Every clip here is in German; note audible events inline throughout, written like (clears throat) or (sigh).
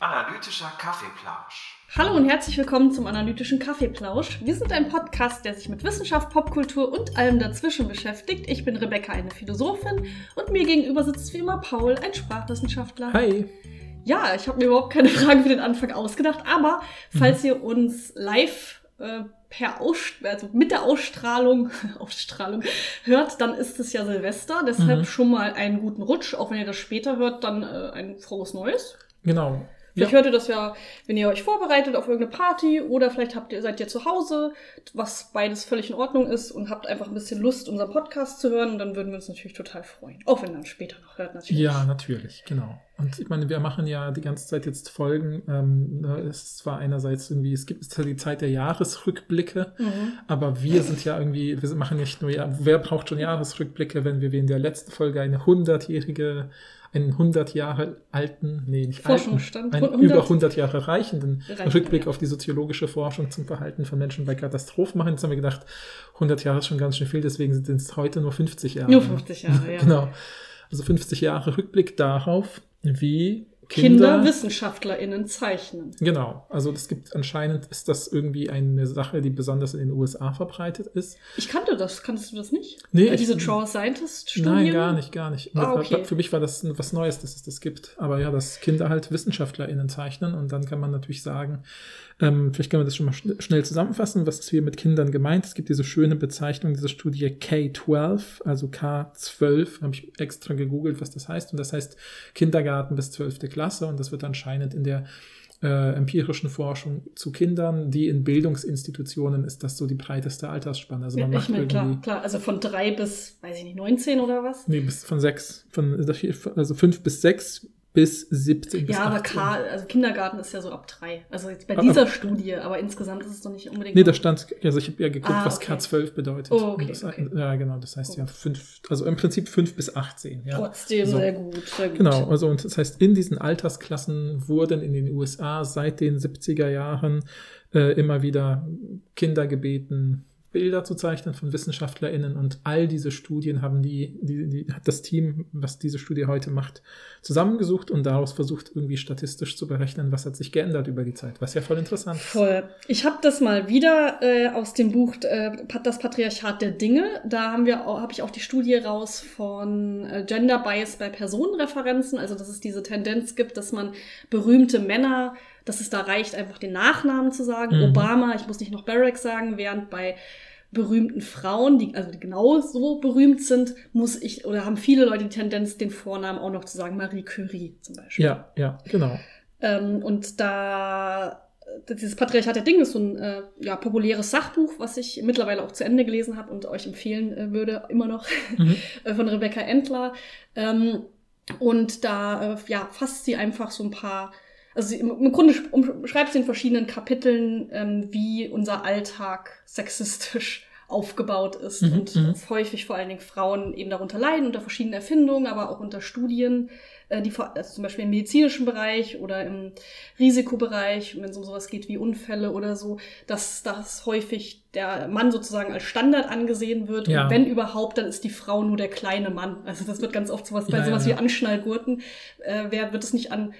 Analytischer Kaffeeplausch. Hallo und herzlich willkommen zum Analytischen Kaffeeplausch. Wir sind ein Podcast, der sich mit Wissenschaft, Popkultur und allem dazwischen beschäftigt. Ich bin Rebecca, eine Philosophin, und mir gegenüber sitzt wie immer Paul, ein Sprachwissenschaftler. Hi. Ja, ich habe mir überhaupt keine (laughs) Fragen für den Anfang ausgedacht, aber falls ihr uns live äh, per Aus also mit der Ausstrahlung, (laughs) Ausstrahlung hört, dann ist es ja Silvester. Deshalb Mhm. schon mal einen guten Rutsch. Auch wenn ihr das später hört, dann äh, ein frohes Neues. Genau. Vielleicht Ja. hört ihr das ja, wenn ihr euch vorbereitet auf irgendeine Party oder vielleicht habt ihr, seid ihr zu Hause, was beides völlig in Ordnung ist und habt einfach ein bisschen Lust, unseren Podcast zu hören. Und dann würden wir uns natürlich total freuen. Auch wenn ihr dann später noch hört, natürlich. Ja, natürlich, genau. Und ich meine, wir machen ja die ganze Zeit jetzt Folgen. Ähm, ne, es ist zwar einerseits irgendwie, es gibt ja die Zeit der Jahresrückblicke, Mhm. aber wir sind ja irgendwie, wir machen nicht nur, ja, wer braucht schon Jahresrückblicke, wenn wir wie in der letzten Folge eine hundertjährige, einen 100 Jahre alten, nee, nicht alten, einen 100 über 100 Jahre reichenden Reichenden, Rückblick ja. auf die soziologische Forschung zum Verhalten von Menschen bei Katastrophen machen. Jetzt haben wir gedacht, 100 Jahre ist schon ganz schön viel, deswegen sind es heute nur 50 Jahre. Nur 50 Jahre, ja. Genau. Also 50 Jahre Rückblick darauf, wie Kinder, Kinder. WissenschaftlerInnen zeichnen. genau. Also es gibt anscheinend ist das irgendwie eine Sache, die besonders in den USA verbreitet ist. Ich kannte das. Kanntest du das nicht? Nee, Äh, Diese Draw Scientist-Studien? Nein, gar nicht, gar nicht. Ah, okay. Für mich war das was Neues, dass es das gibt. Aber ja, dass Kinder halt WissenschaftlerInnen zeichnen und dann kann man natürlich sagen, ähm, vielleicht können wir das schon mal schn schnell zusammenfassen, was ist hier mit Kindern gemeint. Es gibt diese schöne Bezeichnung dieser Studie K12, also K12, habe ich extra gegoogelt, was das heißt. Und das heißt Kindergarten bis 12. Klasse und das wird anscheinend in der äh, empirischen Forschung zu Kindern, die in Bildungsinstitutionen ist das so die breiteste Altersspanne. Also Ja, man ich macht meine, irgendwie klar, klar. Also von drei bis, weiß ich nicht, 19 oder was? Nee, bis von sechs. Von, also fünf bis sechs bis 17 bis Ja, aber 18. K, also Kindergarten ist ja so ab drei. Also jetzt bei Ah, dieser ah. Studie, aber insgesamt ist es doch nicht unbedingt. Nee, da stand, also ich habe ja geguckt, Ah, was okay. K12 bedeutet. Oh, okay, das, okay. Ja, genau, das heißt ja fünf, also im Prinzip fünf bis 18. Ja. Trotzdem So. sehr gut, sehr gut. Genau, also und das heißt, in diesen Altersklassen wurden in den USA seit den 70er Jahren äh, immer wieder Kinder gebeten, Bilder zu zeichnen von WissenschaftlerInnen und all diese Studien haben die, die, die hat das Team, was diese Studie heute macht, zusammengesucht und daraus versucht, irgendwie statistisch zu berechnen, was hat sich geändert über die Zeit, was ja voll interessant ist. Voll. Ich habe das mal wieder äh, aus dem Buch äh, Das Patriarchat der Dinge. Da haben wir habe ich auch die Studie raus von äh, Gender Bias bei Personenreferenzen, also dass es diese Tendenz gibt, dass man berühmte Männer, dass es da reicht, einfach den Nachnamen zu sagen. Mhm. Obama, ich muss nicht noch Barack sagen, während bei berühmten Frauen, die also genau so berühmt sind, muss ich oder haben viele Leute die Tendenz, den Vornamen auch noch zu sagen, Marie Curie zum Beispiel. Ja, ja, genau. Ähm, und da dieses Patriarchat der Dinge ist so ein äh, ja, populäres Sachbuch, was ich mittlerweile auch zu Ende gelesen habe und euch empfehlen äh, würde, immer noch, (laughs) Mhm. äh, von Rebecca Endler. Ähm, und da äh, ja, fasst sie einfach so ein paar, also im, Grunde sch- umschreibt sie in verschiedenen Kapiteln, ähm, wie unser Alltag sexistisch (laughs) aufgebaut ist Mhm, und mhm. häufig vor allen Dingen Frauen eben darunter leiden, unter verschiedenen Erfindungen, aber auch unter Studien, äh, die vor, also zum Beispiel im medizinischen Bereich oder im Risikobereich, wenn es um sowas geht wie Unfälle oder so, dass das häufig der Mann sozusagen als Standard angesehen wird. Ja. Und wenn überhaupt, dann ist die Frau nur der kleine Mann. Also das wird ganz oft sowas bei Ja, sowas ja, wie Anschnallgurten, äh, wer wird es nicht an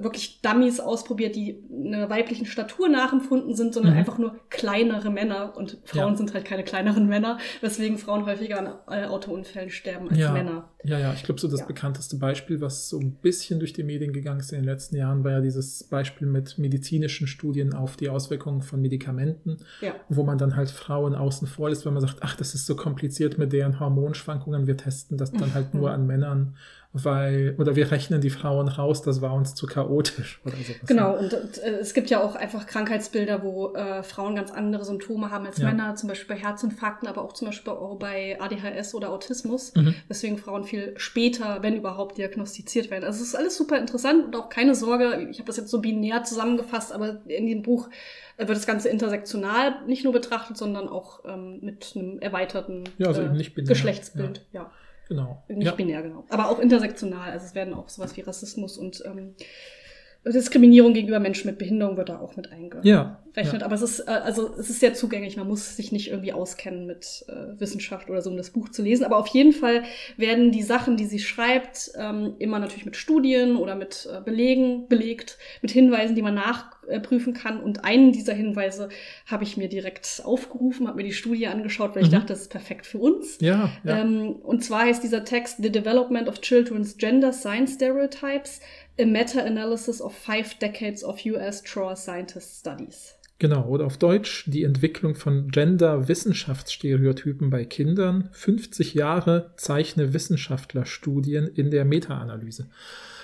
wirklich Dummies ausprobiert, die einer weiblichen Statur nachempfunden sind, sondern Mhm. einfach nur kleinere Männer. Und Frauen Ja. sind halt keine kleineren Männer, weswegen Frauen häufiger an äh, Autounfällen sterben als Ja. Männer. Ja, ja, ich glaube, so das Ja. bekannteste Beispiel, was so ein bisschen durch die Medien gegangen ist in den letzten Jahren, war ja dieses Beispiel mit medizinischen Studien auf die Auswirkungen von Medikamenten, wo man dann halt Frauen außen vor lässt, weil man sagt, ach, das ist so kompliziert mit deren Hormonschwankungen, wir testen das dann (laughs) halt nur an Männern, weil, oder wir rechnen die Frauen raus, das war uns zu chaotisch oder sowas. Genau, und äh, es gibt ja auch einfach Krankheitsbilder, wo äh, Frauen ganz andere Symptome haben als Ja. Männer, zum Beispiel bei Herzinfarkten, aber auch zum Beispiel auch bei ADHS oder Autismus, Mhm. weswegen Frauen viel später, wenn überhaupt, diagnostiziert werden. Also es ist alles super interessant und auch keine Sorge, ich habe das jetzt so binär zusammengefasst, aber in dem Buch äh, wird das Ganze intersektional nicht nur betrachtet, sondern auch ähm, mit einem erweiterten Ja, also äh, eben nicht binär, Geschlechtsbild. Ja. Genau. Nicht Ja. binär, genau. Aber auch intersektional. Also es werden auch sowas wie Rassismus und ähm, Diskriminierung gegenüber Menschen mit Behinderung wird da auch mit eingefasst. Ja, rechnet. Aber es ist, äh, also es ist sehr zugänglich. Man muss sich nicht irgendwie auskennen mit äh, Wissenschaft oder so, um das Buch zu lesen. Aber auf jeden Fall werden die Sachen, die sie schreibt, ähm, immer natürlich mit Studien oder mit äh, Belegen belegt, mit Hinweisen, die man nachprüfen kann. Und einen dieser Hinweise habe ich mir direkt aufgerufen, habe mir die Studie angeschaut, weil ich Mhm. dachte, das ist perfekt für uns. Ja, ja. Ähm, und zwar heißt dieser Text The Development of Children's Gender Science Stereotypes, a Meta-Analysis of five decades of US Troll Scientist Studies. Genau, oder auf Deutsch die Entwicklung von Gender-Wissenschaftsstereotypen bei Kindern. 50 Jahre zeichne Wissenschaftlerstudien in der Meta-Analyse.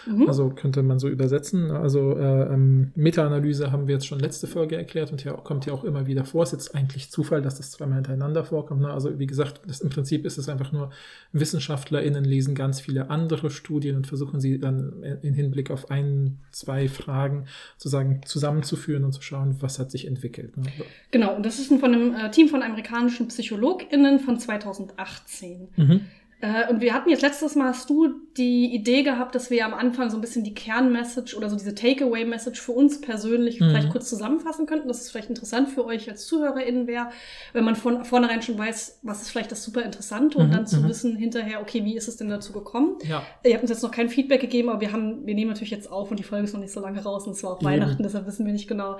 Mhm. Also könnte man so übersetzen. Also äh, ähm, Meta-Analyse haben wir jetzt schon letzte Folge erklärt und ja, kommt ja auch immer wieder vor. Es ist jetzt eigentlich Zufall, dass das zweimal hintereinander vorkommt. Ne? Also wie gesagt, das, im Prinzip ist es einfach nur, WissenschaftlerInnen lesen ganz viele andere Studien und versuchen sie dann in Hinblick auf ein, zwei Fragen sozusagen zusammenzuführen und zu schauen, was hat sich entwickelt. Ne? So. Genau, und das ist von einem äh, Team von amerikanischen PsychologInnen von 2018. Mhm. Äh, und wir hatten jetzt letztes Mal, hast du die Idee gehabt, dass wir am Anfang so ein bisschen die Kernmessage oder so diese Takeaway-Message für uns persönlich Mhm. vielleicht kurz zusammenfassen könnten, dass es vielleicht interessant für euch als ZuhörerInnen wäre, wenn man von vornherein schon weiß, was ist vielleicht das super Interessante und Mhm, dann zu mhm. wissen hinterher, okay, wie ist es denn dazu gekommen? Ja. Ihr habt uns jetzt noch kein Feedback gegeben, aber wir haben, wir nehmen natürlich jetzt auf und die Folge ist noch nicht so lange raus und es war auch Eben. Weihnachten, deshalb wissen wir nicht genau,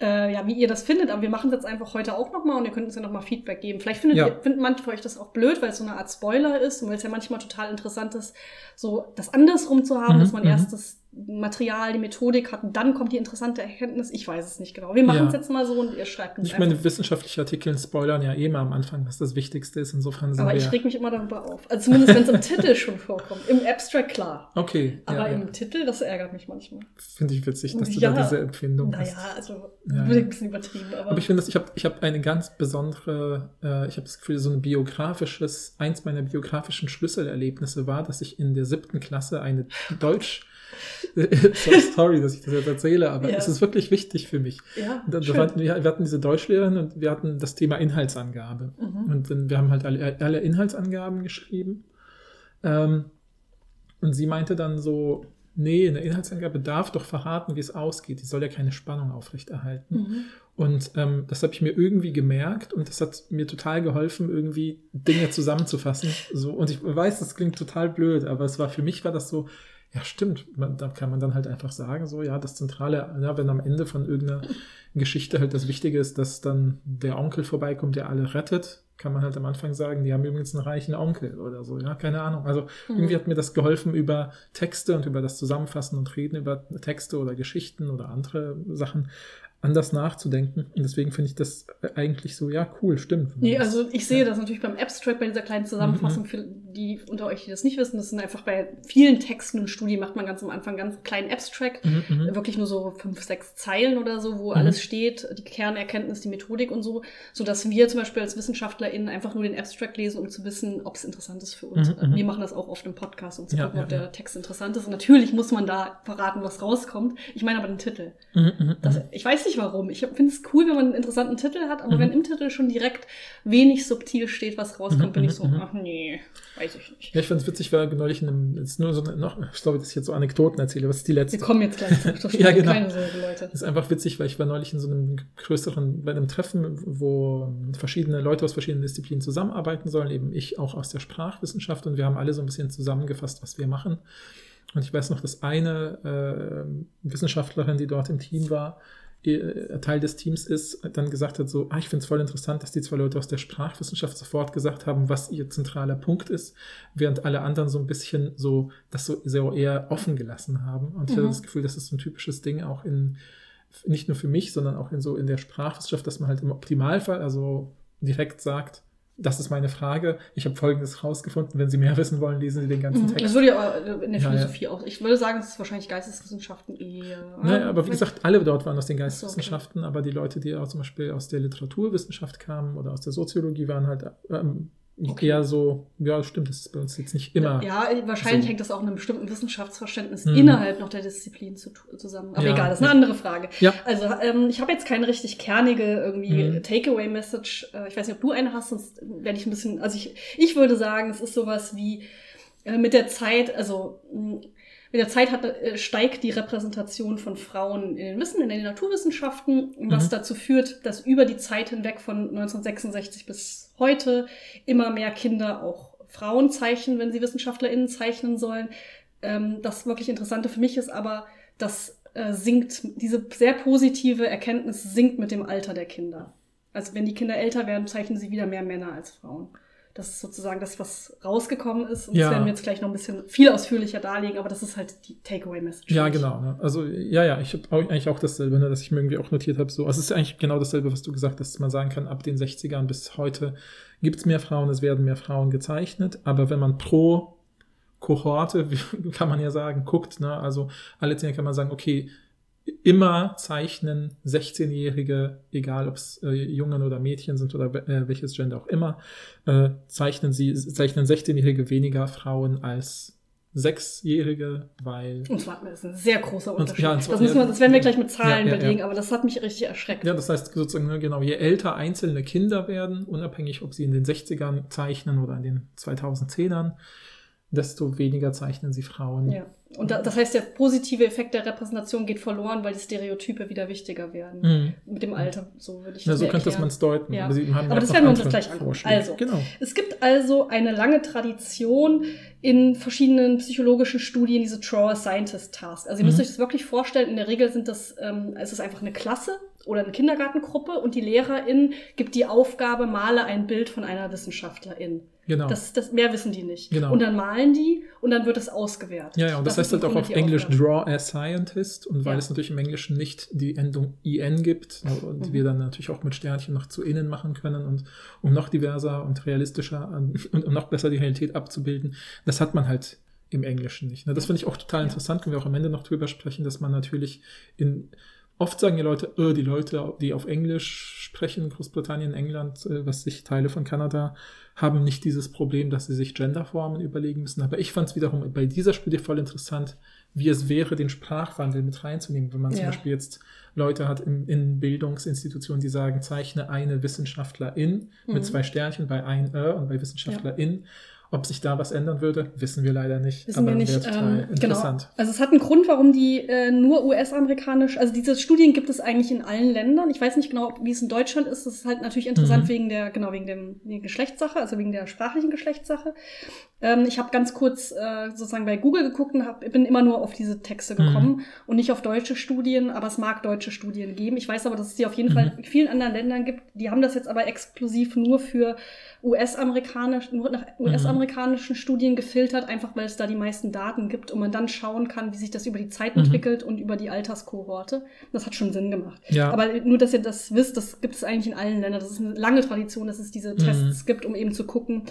äh, ja, wie ihr das findet. Aber wir machen es jetzt einfach heute auch nochmal und ihr könnt uns ja nochmal Feedback geben. Vielleicht findet Ja. ihr, finden manche von euch das auch blöd, weil es so eine Art Spoiler ist und weil es ja manchmal total interessant ist, so das andersrum zu haben, Mhm, dass man mhm. erst das Material, die Methodik hat und dann kommt die interessante Erkenntnis. Ich weiß es nicht genau. Wir machen es Ja. jetzt mal so und ihr schreibt uns Ich meine, wissenschaftliche Artikel spoilern ja eh mal am Anfang, was das Wichtigste ist. Insofern sind aber wir. ich reg mich immer darüber auf. Also zumindest wenn es im (laughs) Titel schon vorkommt. Im Abstract klar. okay, Aber ja, im ja. Titel, das ärgert mich manchmal. finde ich witzig, dass du Ja. da diese Empfindung hast. Naja, also Ja, ein bisschen übertrieben, aber. Aber ich finde, ich habe ich hab eine ganz besondere, äh, ich habe das Gefühl, so ein biografisches, eins meiner biografischen Schlüsselerlebnisse war, dass ich in der siebten Klasse eine Deutsch, sorry, dass ich das jetzt erzähle, aber Ja. es ist wirklich wichtig für mich. ja, hatten wir, wir hatten diese Deutschlehrerin und wir hatten das Thema Inhaltsangabe. Mhm. Und dann, wir haben halt alle, alle Inhaltsangaben geschrieben. Ähm, und sie meinte dann so, nee, in der Inhaltsangabe darf doch verraten, wie es ausgeht. Die soll ja keine Spannung aufrechterhalten. Mhm. Und ähm, das habe ich mir irgendwie gemerkt und das hat mir total geholfen, irgendwie Dinge zusammenzufassen. So, und ich weiß, das klingt total blöd, aber es war für mich war das so, ja, stimmt. Man, da kann man dann halt einfach sagen, so, ja, das Zentrale, ja, wenn am Ende von irgendeiner Geschichte halt das Wichtige ist, dass dann der Onkel vorbeikommt, der alle rettet, kann man halt am Anfang sagen, die haben übrigens einen reichen Onkel oder so, ja, keine Ahnung. Also Mhm. irgendwie hat mir das geholfen über Texte und über das Zusammenfassen und Reden über Texte oder Geschichten oder andere Sachen anders nachzudenken. Und deswegen finde ich das eigentlich so, ja, cool, stimmt. Nee, also ich sehe ja. das natürlich beim Abstract, bei dieser kleinen Zusammenfassung, Mhm. für die unter euch, die das nicht wissen, das sind einfach bei vielen Texten und Studien macht man ganz am Anfang ganz kleinen Abstract, Mhm, mhm. wirklich nur so fünf, sechs Zeilen oder so, wo Mhm. alles steht, die Kernerkenntnis, die Methodik und so, so dass wir zum Beispiel als WissenschaftlerInnen einfach nur den Abstract lesen, um zu wissen, ob es interessant ist für uns. Mhm, mhm. Wir machen das auch oft im Podcast, um zu Ja, gucken, ja, ob der. Text interessant ist. Und natürlich muss man da verraten, was rauskommt. Ich meine aber den Titel. Das, ich weiß nicht warum. Ich finde es cool, wenn man einen interessanten Titel hat, aber Mhm. wenn im Titel schon direkt wenig subtil steht, was rauskommt, Mhm, bin ich mhm, so, mhm. ach nee, weiß ich nicht. Ja, ich fand es witzig, weil neulich in einem, jetzt nur so eine, noch, ich glaube, dass ich jetzt so Anekdoten erzähle, was ist die letzte? Wir kommen jetzt gleich zu zur (laughs) Ja, genau. keine Sorge, Leute. Das ist einfach witzig, weil ich war neulich in so einem größeren, bei einem Treffen, wo verschiedene Leute aus verschiedenen Disziplinen zusammenarbeiten sollen, eben ich auch aus der Sprachwissenschaft und wir haben alle so ein bisschen zusammengefasst, was wir machen. Und ich weiß noch, dass eine äh, Wissenschaftlerin, die dort im Team war, Teil des Teams ist, dann gesagt hat, so, ah, ich finde es voll interessant, dass die zwei Leute aus der Sprachwissenschaft sofort gesagt haben, was ihr zentraler Punkt ist, während alle anderen so ein bisschen so das so sehr eher offen gelassen haben. Und ich Mhm. hatte das Gefühl, das ist so ein typisches Ding auch in, nicht nur für mich, sondern auch in so in der Sprachwissenschaft, dass man halt im Optimalfall also direkt sagt, das ist meine Frage. Ich habe Folgendes rausgefunden. Wenn Sie mehr wissen wollen, lesen Sie den ganzen Mhm, Das Text. würde ja in der Ja, ja. Philosophie auch. Ich würde sagen, es ist wahrscheinlich Geisteswissenschaften eher. Naja, aber wie gesagt, alle dort waren aus den so, okay. Geisteswissenschaften, aber die Leute, die auch zum Beispiel aus der Literaturwissenschaft kamen oder aus der Soziologie, waren halt ähm, Okay. eher so, ja, stimmt, das ist bei uns jetzt nicht immer. Ja, wahrscheinlich so. hängt das auch in einem bestimmten Wissenschaftsverständnis Mhm. innerhalb noch der Disziplin zu, zusammen. Aber Ja, egal, das ist ja. eine andere Frage. Ja. Also ähm, ich habe jetzt keine richtig kernige irgendwie Mhm. Takeaway-Message. Äh, ich weiß nicht, ob du eine hast, sonst werde ich ein bisschen. Also ich, ich würde sagen, es ist sowas wie äh, mit der Zeit, also mh, mit der Zeit hat, äh, steigt die Repräsentation von Frauen in den Wissen, in den Naturwissenschaften, was Mhm. dazu führt, dass über die Zeit hinweg von 1966 bis heute immer mehr Kinder auch Frauen zeichnen, wenn sie WissenschaftlerInnen zeichnen sollen. Ähm, das wirklich Interessante für mich ist aber, dass äh, sinkt, diese sehr positive Erkenntnis sinkt mit dem Alter der Kinder. Also wenn die Kinder älter werden, zeichnen sie wieder mehr Männer als Frauen. Das ist sozusagen das, was rausgekommen ist. Und Ja. das werden wir jetzt gleich noch ein bisschen viel ausführlicher darlegen, aber das ist halt die Takeaway-Message. Ja, genau. Ne? Also, ja, ja, ich habe eigentlich auch dasselbe, ne, dass ich mir irgendwie auch notiert habe. So, also es ist eigentlich genau dasselbe, was du gesagt hast, dass man sagen kann, ab den 60ern bis heute gibt es mehr Frauen, es werden mehr Frauen gezeichnet. Aber wenn man pro Kohorte, (laughs) wie kann man ja sagen, guckt, ne, also alle zehn kann man sagen, okay, immer zeichnen 16-Jährige, egal ob es äh, Jungen oder Mädchen sind oder äh, welches Gender auch immer, äh, zeichnen sie, zeichnen 16-Jährige weniger Frauen als Sechsjährige, weil Und zwar das ist ein sehr großer Und- Unterschied. ja, und zwar- das, müssen wir, ja, das werden wir gleich mit Zahlen ja, ja, belegen, ja. aber das hat mich richtig erschreckt. Ja, das heißt sozusagen, ne, genau, je älter einzelne Kinder werden, unabhängig ob sie in den 60ern zeichnen oder in den 2010ern, desto weniger zeichnen sie Frauen. Ja. Und da, das heißt, der positive Effekt der Repräsentation geht verloren, weil die Stereotype wieder wichtiger werden. Mhm. Mit dem Alter, so würde ich Ja, das so könnte man es deuten. Ja. Aber, das werden wir uns jetzt gleich angucken. Also, genau. Es gibt also eine lange Tradition in verschiedenen psychologischen Studien, diese Drawer Scientist Task. Also ihr müsst Mhm. euch das wirklich vorstellen, in der Regel sind das, ähm, es ist einfach eine Klasse oder eine Kindergartengruppe und die Lehrerin gibt die Aufgabe, male ein Bild von einer Wissenschaftlerin. Genau. Das, das, mehr wissen die nicht. Genau. Und dann malen die und dann wird es ausgewertet. ja, ja, und das, heißt ist im halt auch auf Englisch Aufgabe. Draw a Scientist und weil Ja. es natürlich im Englischen nicht die Endung IN gibt und Mhm. wir dann natürlich auch mit Sternchen noch zu innen machen können und um noch diverser und realistischer (laughs) und um noch besser die Realität abzubilden, das hat man halt im Englischen nicht. Ne? Das finde ich auch total interessant, können wir auch am Ende noch drüber sprechen, dass man natürlich in Oft sagen die Leute, äh, die Leute, die auf Englisch sprechen, Großbritannien, England, äh, was sich Teile von Kanada, haben nicht dieses Problem, dass sie sich Genderformen überlegen müssen. Aber ich fand es wiederum bei dieser Studie voll interessant, wie es wäre, den Sprachwandel mit reinzunehmen, wenn man zum Ja. Beispiel jetzt Leute hat in, in Bildungsinstitutionen, die sagen, zeichne eine Wissenschaftlerin Mhm. mit zwei Sternchen bei ein Ö und bei Wissenschaftlerin. Ob sich da was ändern würde, wissen wir leider nicht. Wissen wir nicht. Ähm, genau. interessant. Also es hat einen Grund, warum die äh, nur US-amerikanisch, also diese Studien gibt es eigentlich in allen Ländern. Ich weiß nicht genau, wie es in Deutschland ist. Das ist halt natürlich interessant Mhm. wegen der, genau, wegen dem wegen Geschlechtssache, also wegen der sprachlichen Geschlechtssache. Ähm, ich habe ganz kurz äh, sozusagen bei Google geguckt und hab, bin immer nur auf diese Texte Mhm. gekommen und nicht auf deutsche Studien, aber es mag deutsche Studien geben. Ich weiß aber, dass es die auf jeden Mhm. Fall in vielen anderen Ländern gibt. Die haben das jetzt aber exklusiv nur für US-amerikanisch, nur nach Mhm. US-amerikanischen Studien gefiltert, einfach weil es da die meisten Daten gibt und man dann schauen kann, wie sich das über die Zeit Mhm. entwickelt und über die Alterskohorte. Das hat schon Sinn gemacht. Ja. Aber nur, dass ihr das wisst, das gibt es eigentlich in allen Ländern. Das ist eine lange Tradition, dass es diese Mhm. Tests gibt, um eben zu gucken,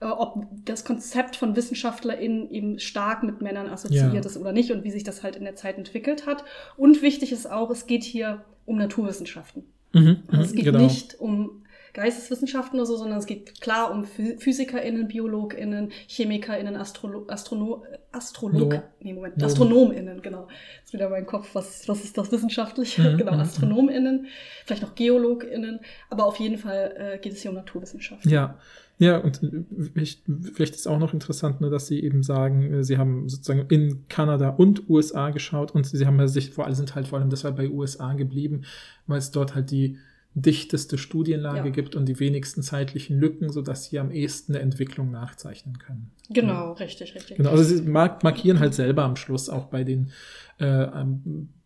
äh, ob das Konzept von WissenschaftlerInnen eben stark mit Männern assoziiert Ja. ist oder nicht und wie sich das halt in der Zeit entwickelt hat. Und wichtig ist auch, es geht hier um Naturwissenschaften. Mhm, Also mhm, es geht genau. nicht um Geisteswissenschaften oder so, sondern es geht klar um Phy- PhysikerInnen, BiologInnen, ChemikerInnen, Astrolo Astrono Astrolog No. nee, Moment, No. AstronomInnen, genau. Ist wieder mein Kopf, was, was ist das Wissenschaftliche? Mhm, (laughs) genau, mhm, AstronomInnen, vielleicht noch GeologInnen, aber auf jeden Fall äh, geht es hier um Naturwissenschaften. Ja, ja, und äh, ich, vielleicht ist auch noch interessant, ne, dass Sie eben sagen, äh, Sie haben sozusagen in Kanada und USA geschaut und Sie haben ja sich vor allem sind halt vor allem deshalb bei USA geblieben, weil es dort halt die dichteste Studienlage Ja. gibt und die wenigsten zeitlichen Lücken, sodass Sie am ehesten eine Entwicklung nachzeichnen können. Genau, richtig, richtig. Genau, also sie mark markieren halt selber am Schluss auch bei den äh,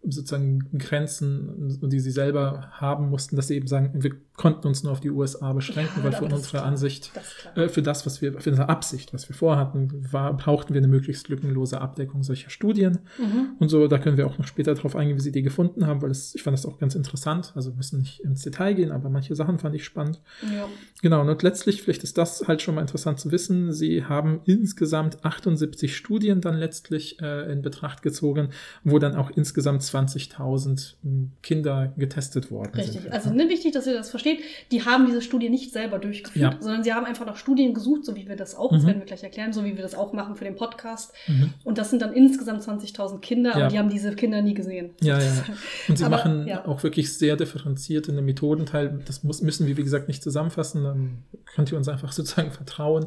sozusagen Grenzen, die sie selber haben mussten, dass sie eben sagen, wir konnten uns nur auf die USA beschränken, Ja, weil das unserer klar. Ansicht, Das äh, für das, was wir, für unsere Absicht, was wir vorhatten, war, brauchten wir eine möglichst lückenlose Abdeckung solcher Studien. Mhm. Und so, da können wir auch noch später darauf eingehen, wie sie die gefunden haben, weil es, ich fand das auch ganz interessant. Also wir müssen nicht ins Detail gehen, aber manche Sachen fand ich spannend. Ja. Genau, und letztlich, vielleicht ist das halt schon mal interessant zu wissen, sie haben insgesamt 78 Studien dann letztlich äh, in Betracht gezogen, wo dann auch insgesamt 20.000 m, Kinder getestet worden Richtig. sind. Also ne, wichtig, dass ihr das versteht. Die haben diese Studie nicht selber durchgeführt, Ja. sondern sie haben einfach nach Studien gesucht, so wie wir das auch, Mhm. das werden wir gleich erklären, so wie wir das auch machen für den Podcast. Mhm. Und das sind dann insgesamt 20.000 Kinder, aber Ja. die haben diese Kinder nie gesehen. Ja, ja. (laughs) Und sie Aber, machen ja. auch wirklich sehr differenziert in den Methodenteil. Das muss, müssen wir, wie gesagt, nicht zusammenfassen. Dann könnt ihr uns einfach (laughs) sozusagen vertrauen.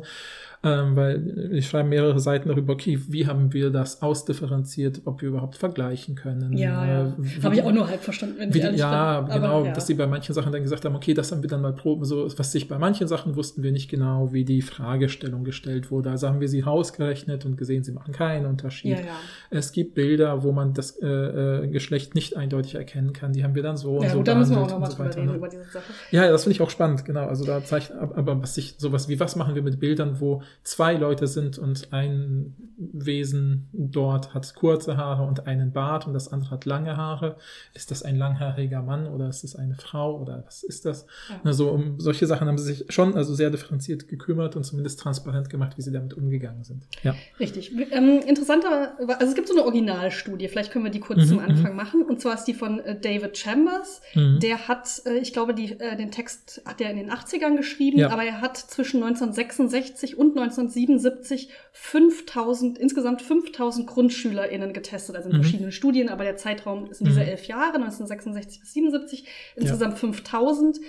Ähm, weil ich schreibe mehrere Seiten darüber, okay, wie haben wir das ausdifferenziert, ob wir überhaupt vergleichen können. Ja, ja. Äh, Habe ich auch nur halb verstanden, wenn wie, ich ehrlich ja, bin. genau, Aber, ja. dass die bei manchen Sachen dann gesagt haben, okay, das haben wir dann mal proben, so was sich bei manchen Sachen wussten wir nicht genau, wie die Fragestellung gestellt wurde. Also haben wir sie rausgerechnet und gesehen, sie machen keinen Unterschied. Ja, ja. Es gibt Bilder, wo man das äh, äh, Geschlecht nicht eindeutig erkennen kann. Die haben wir dann so und so gut, da müssen wir auch nochmal und so drüber weiter, reden, ne? über diese Sache. Ja, das finde ich auch spannend, genau. Also da zeichnet, ab- aber was sich sowas wie, was machen wir mit Bildern, wo zwei Leute sind und ein Wesen dort hat kurze Haare und einen Bart und das andere hat lange Haare. Ist das ein langhaariger Mann oder ist es eine Frau oder was ist das? Ja. Also um solche Sachen haben sie sich schon also sehr differenziert gekümmert und zumindest transparent gemacht, wie sie damit umgegangen sind. Ja. Richtig. Ähm, interessanter, also es gibt so eine Originalstudie, vielleicht können wir die kurz Mhm, zum Anfang machen. Und zwar ist die von äh, David Chambers. Mhm. Der hat, äh, ich glaube, die, äh, den Text hat er in den 80ern geschrieben, Ja. aber er hat zwischen 1966 und 1977 5000, insgesamt 5000 GrundschülerInnen getestet, also in Mhm. verschiedenen Studien, aber der Zeitraum ist in diese Mhm. elf Jahre, 1966 bis 77, insgesamt 5000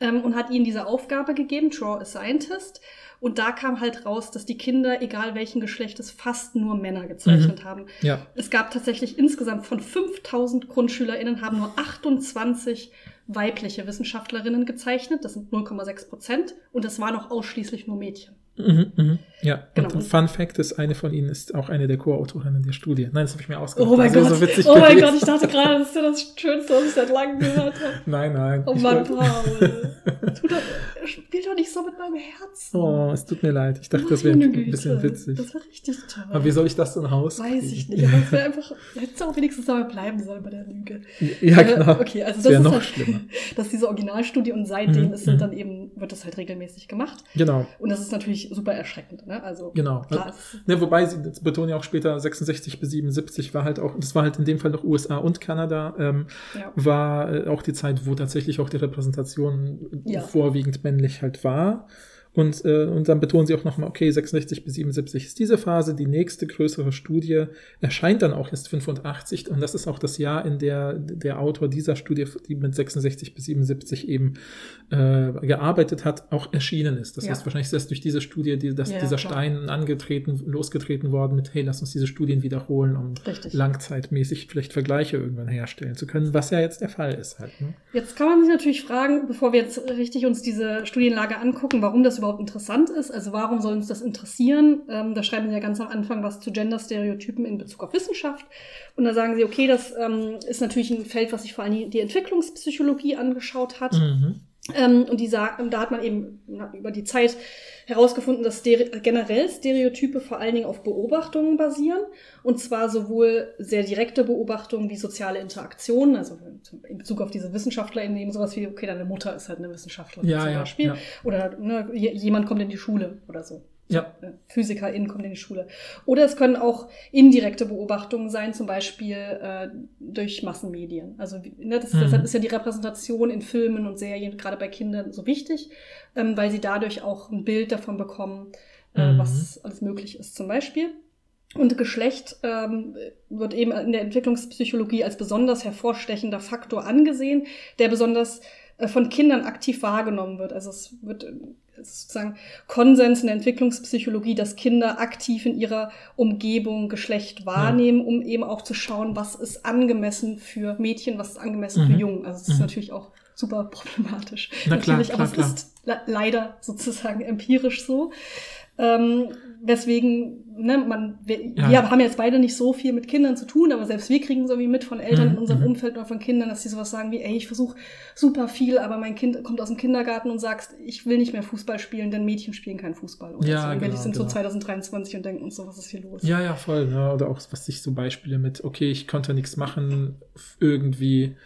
ähm, und hat ihnen diese Aufgabe gegeben, Draw a Scientist. Und da kam halt raus, dass die Kinder, egal welchen Geschlechtes, fast nur Männer gezeichnet haben. Ja. Es gab tatsächlich insgesamt von 5000 GrundschülerInnen haben nur 28 weibliche Wissenschaftlerinnen gezeichnet. Das sind 0,6 Prozent. Und das waren auch ausschließlich nur Mädchen. Mhm, mhm. Ja, Genau. und Fun Fact ist, eine von ihnen ist auch eine der Co-Autorinnen der Studie. Nein, das habe ich mir ausgedacht. Oh mein ist Gott. So witzig oh mein gewesen. Gott, ich dachte gerade, das ist ja das Schönste, was ich seit langem gehört habe. (laughs) Nein, nein. Oh Mann, Paul. Tu doch, spiel doch nicht so mit meinem Herzen. Oh, es tut mir leid. Ich dachte, das wäre Meine ein Güte. bisschen witzig. Das war richtig toll. Aber wie soll ich das denn raus? Weiß ich nicht. Aber es wäre (laughs) einfach, hättest du auch wenigstens dabei bleiben sollen bei der Lüge. Ja, Äh, genau. Okay, also Das das ist noch halt, schlimmer. (laughs) Das ist diese Originalstudie und seitdem Mhm, ist sind mhm. dann eben, wird das halt regelmäßig gemacht. Genau, Und das ist natürlich super erschreckend, ne? Also genau. klar, ist, Ne, wobei sie das betonen ja auch später, 66 bis 77 war halt auch, das war halt in dem Fall noch USA und Kanada, ähm, ja. war äh, auch die Zeit, wo tatsächlich auch die Repräsentation Ja. vorwiegend männlich halt war. Und, äh, und dann betonen sie auch nochmal, okay, 66 bis 77 ist diese Phase, die nächste größere Studie erscheint dann auch erst 85 und das ist auch das Jahr, in der der Autor dieser Studie, die mit 66 bis 77 eben äh, gearbeitet hat, auch erschienen ist. Das Ja. heißt wahrscheinlich ist erst durch diese Studie, die, dass Ja, dieser klar. Stein angetreten, losgetreten worden mit, hey, lass uns diese Studien wiederholen, um Richtig. langzeitmäßig vielleicht Vergleiche irgendwann herstellen zu können, was ja jetzt der Fall ist halt. Ne? Jetzt kann man sich natürlich fragen, bevor wir jetzt richtig uns diese Studienlage angucken, warum das überhaupt interessant ist. Also warum soll uns das interessieren? Ähm, da schreiben sie ja ganz am Anfang was zu Gender-Stereotypen in Bezug auf Wissenschaft. Und da sagen sie, okay, das ähm, ist natürlich ein Feld, was sich vor allem die Entwicklungspsychologie angeschaut hat. Mhm. Ähm, und die sagen, da hat man eben na, über die Zeit herausgefunden, dass Stere generell Stereotype vor allen Dingen auf Beobachtungen basieren. Und zwar sowohl sehr direkte Beobachtungen wie soziale Interaktionen, also in Bezug auf diese WissenschaftlerInnen eben sowas wie, okay, deine Mutter ist halt eine Wissenschaftlerin Ja, zum ja, Beispiel. ja. Oder ne, jemand kommt in die Schule oder so. Ja. PhysikerInnen kommen in die Schule. Oder es können auch indirekte Beobachtungen sein, zum Beispiel äh, durch Massenmedien. Also ne, das, Mhm. deshalb ist ja die Repräsentation in Filmen und Serien gerade bei Kindern so wichtig, ähm, weil sie dadurch auch ein Bild davon bekommen, äh, Mhm. was alles möglich ist zum Beispiel. Und Geschlecht ähm, wird eben in der Entwicklungspsychologie als besonders hervorstechender Faktor angesehen, der besonders äh, von Kindern aktiv wahrgenommen wird. Also es wird sozusagen Konsens in der Entwicklungspsychologie, dass Kinder aktiv in ihrer Umgebung Geschlecht wahrnehmen, um eben auch zu schauen, was ist angemessen für Mädchen, was ist angemessen Mhm. für Jungen. Also es ist Mhm. natürlich auch super problematisch. Na klar, natürlich, aber klar, es ist le leider sozusagen empirisch so. Ähm, weswegen, ne, man, wir, Ja. wir haben jetzt beide nicht so viel mit Kindern zu tun, aber selbst wir kriegen so wie mit von Eltern Mhm, in unserem mhm. Umfeld oder von Kindern, dass die sowas sagen wie, ey, ich versuche super viel, aber mein Kind kommt aus dem Kindergarten und sagt, ich will nicht mehr Fußball spielen, denn Mädchen spielen keinen Fußball. Oder Ja, so. Und wir genau, sind so genau. 2023 und denken uns so, was ist hier los? Ja, ja, voll. Ne? Oder auch, was sich so Beispiele mit, okay, ich konnte nichts machen, irgendwie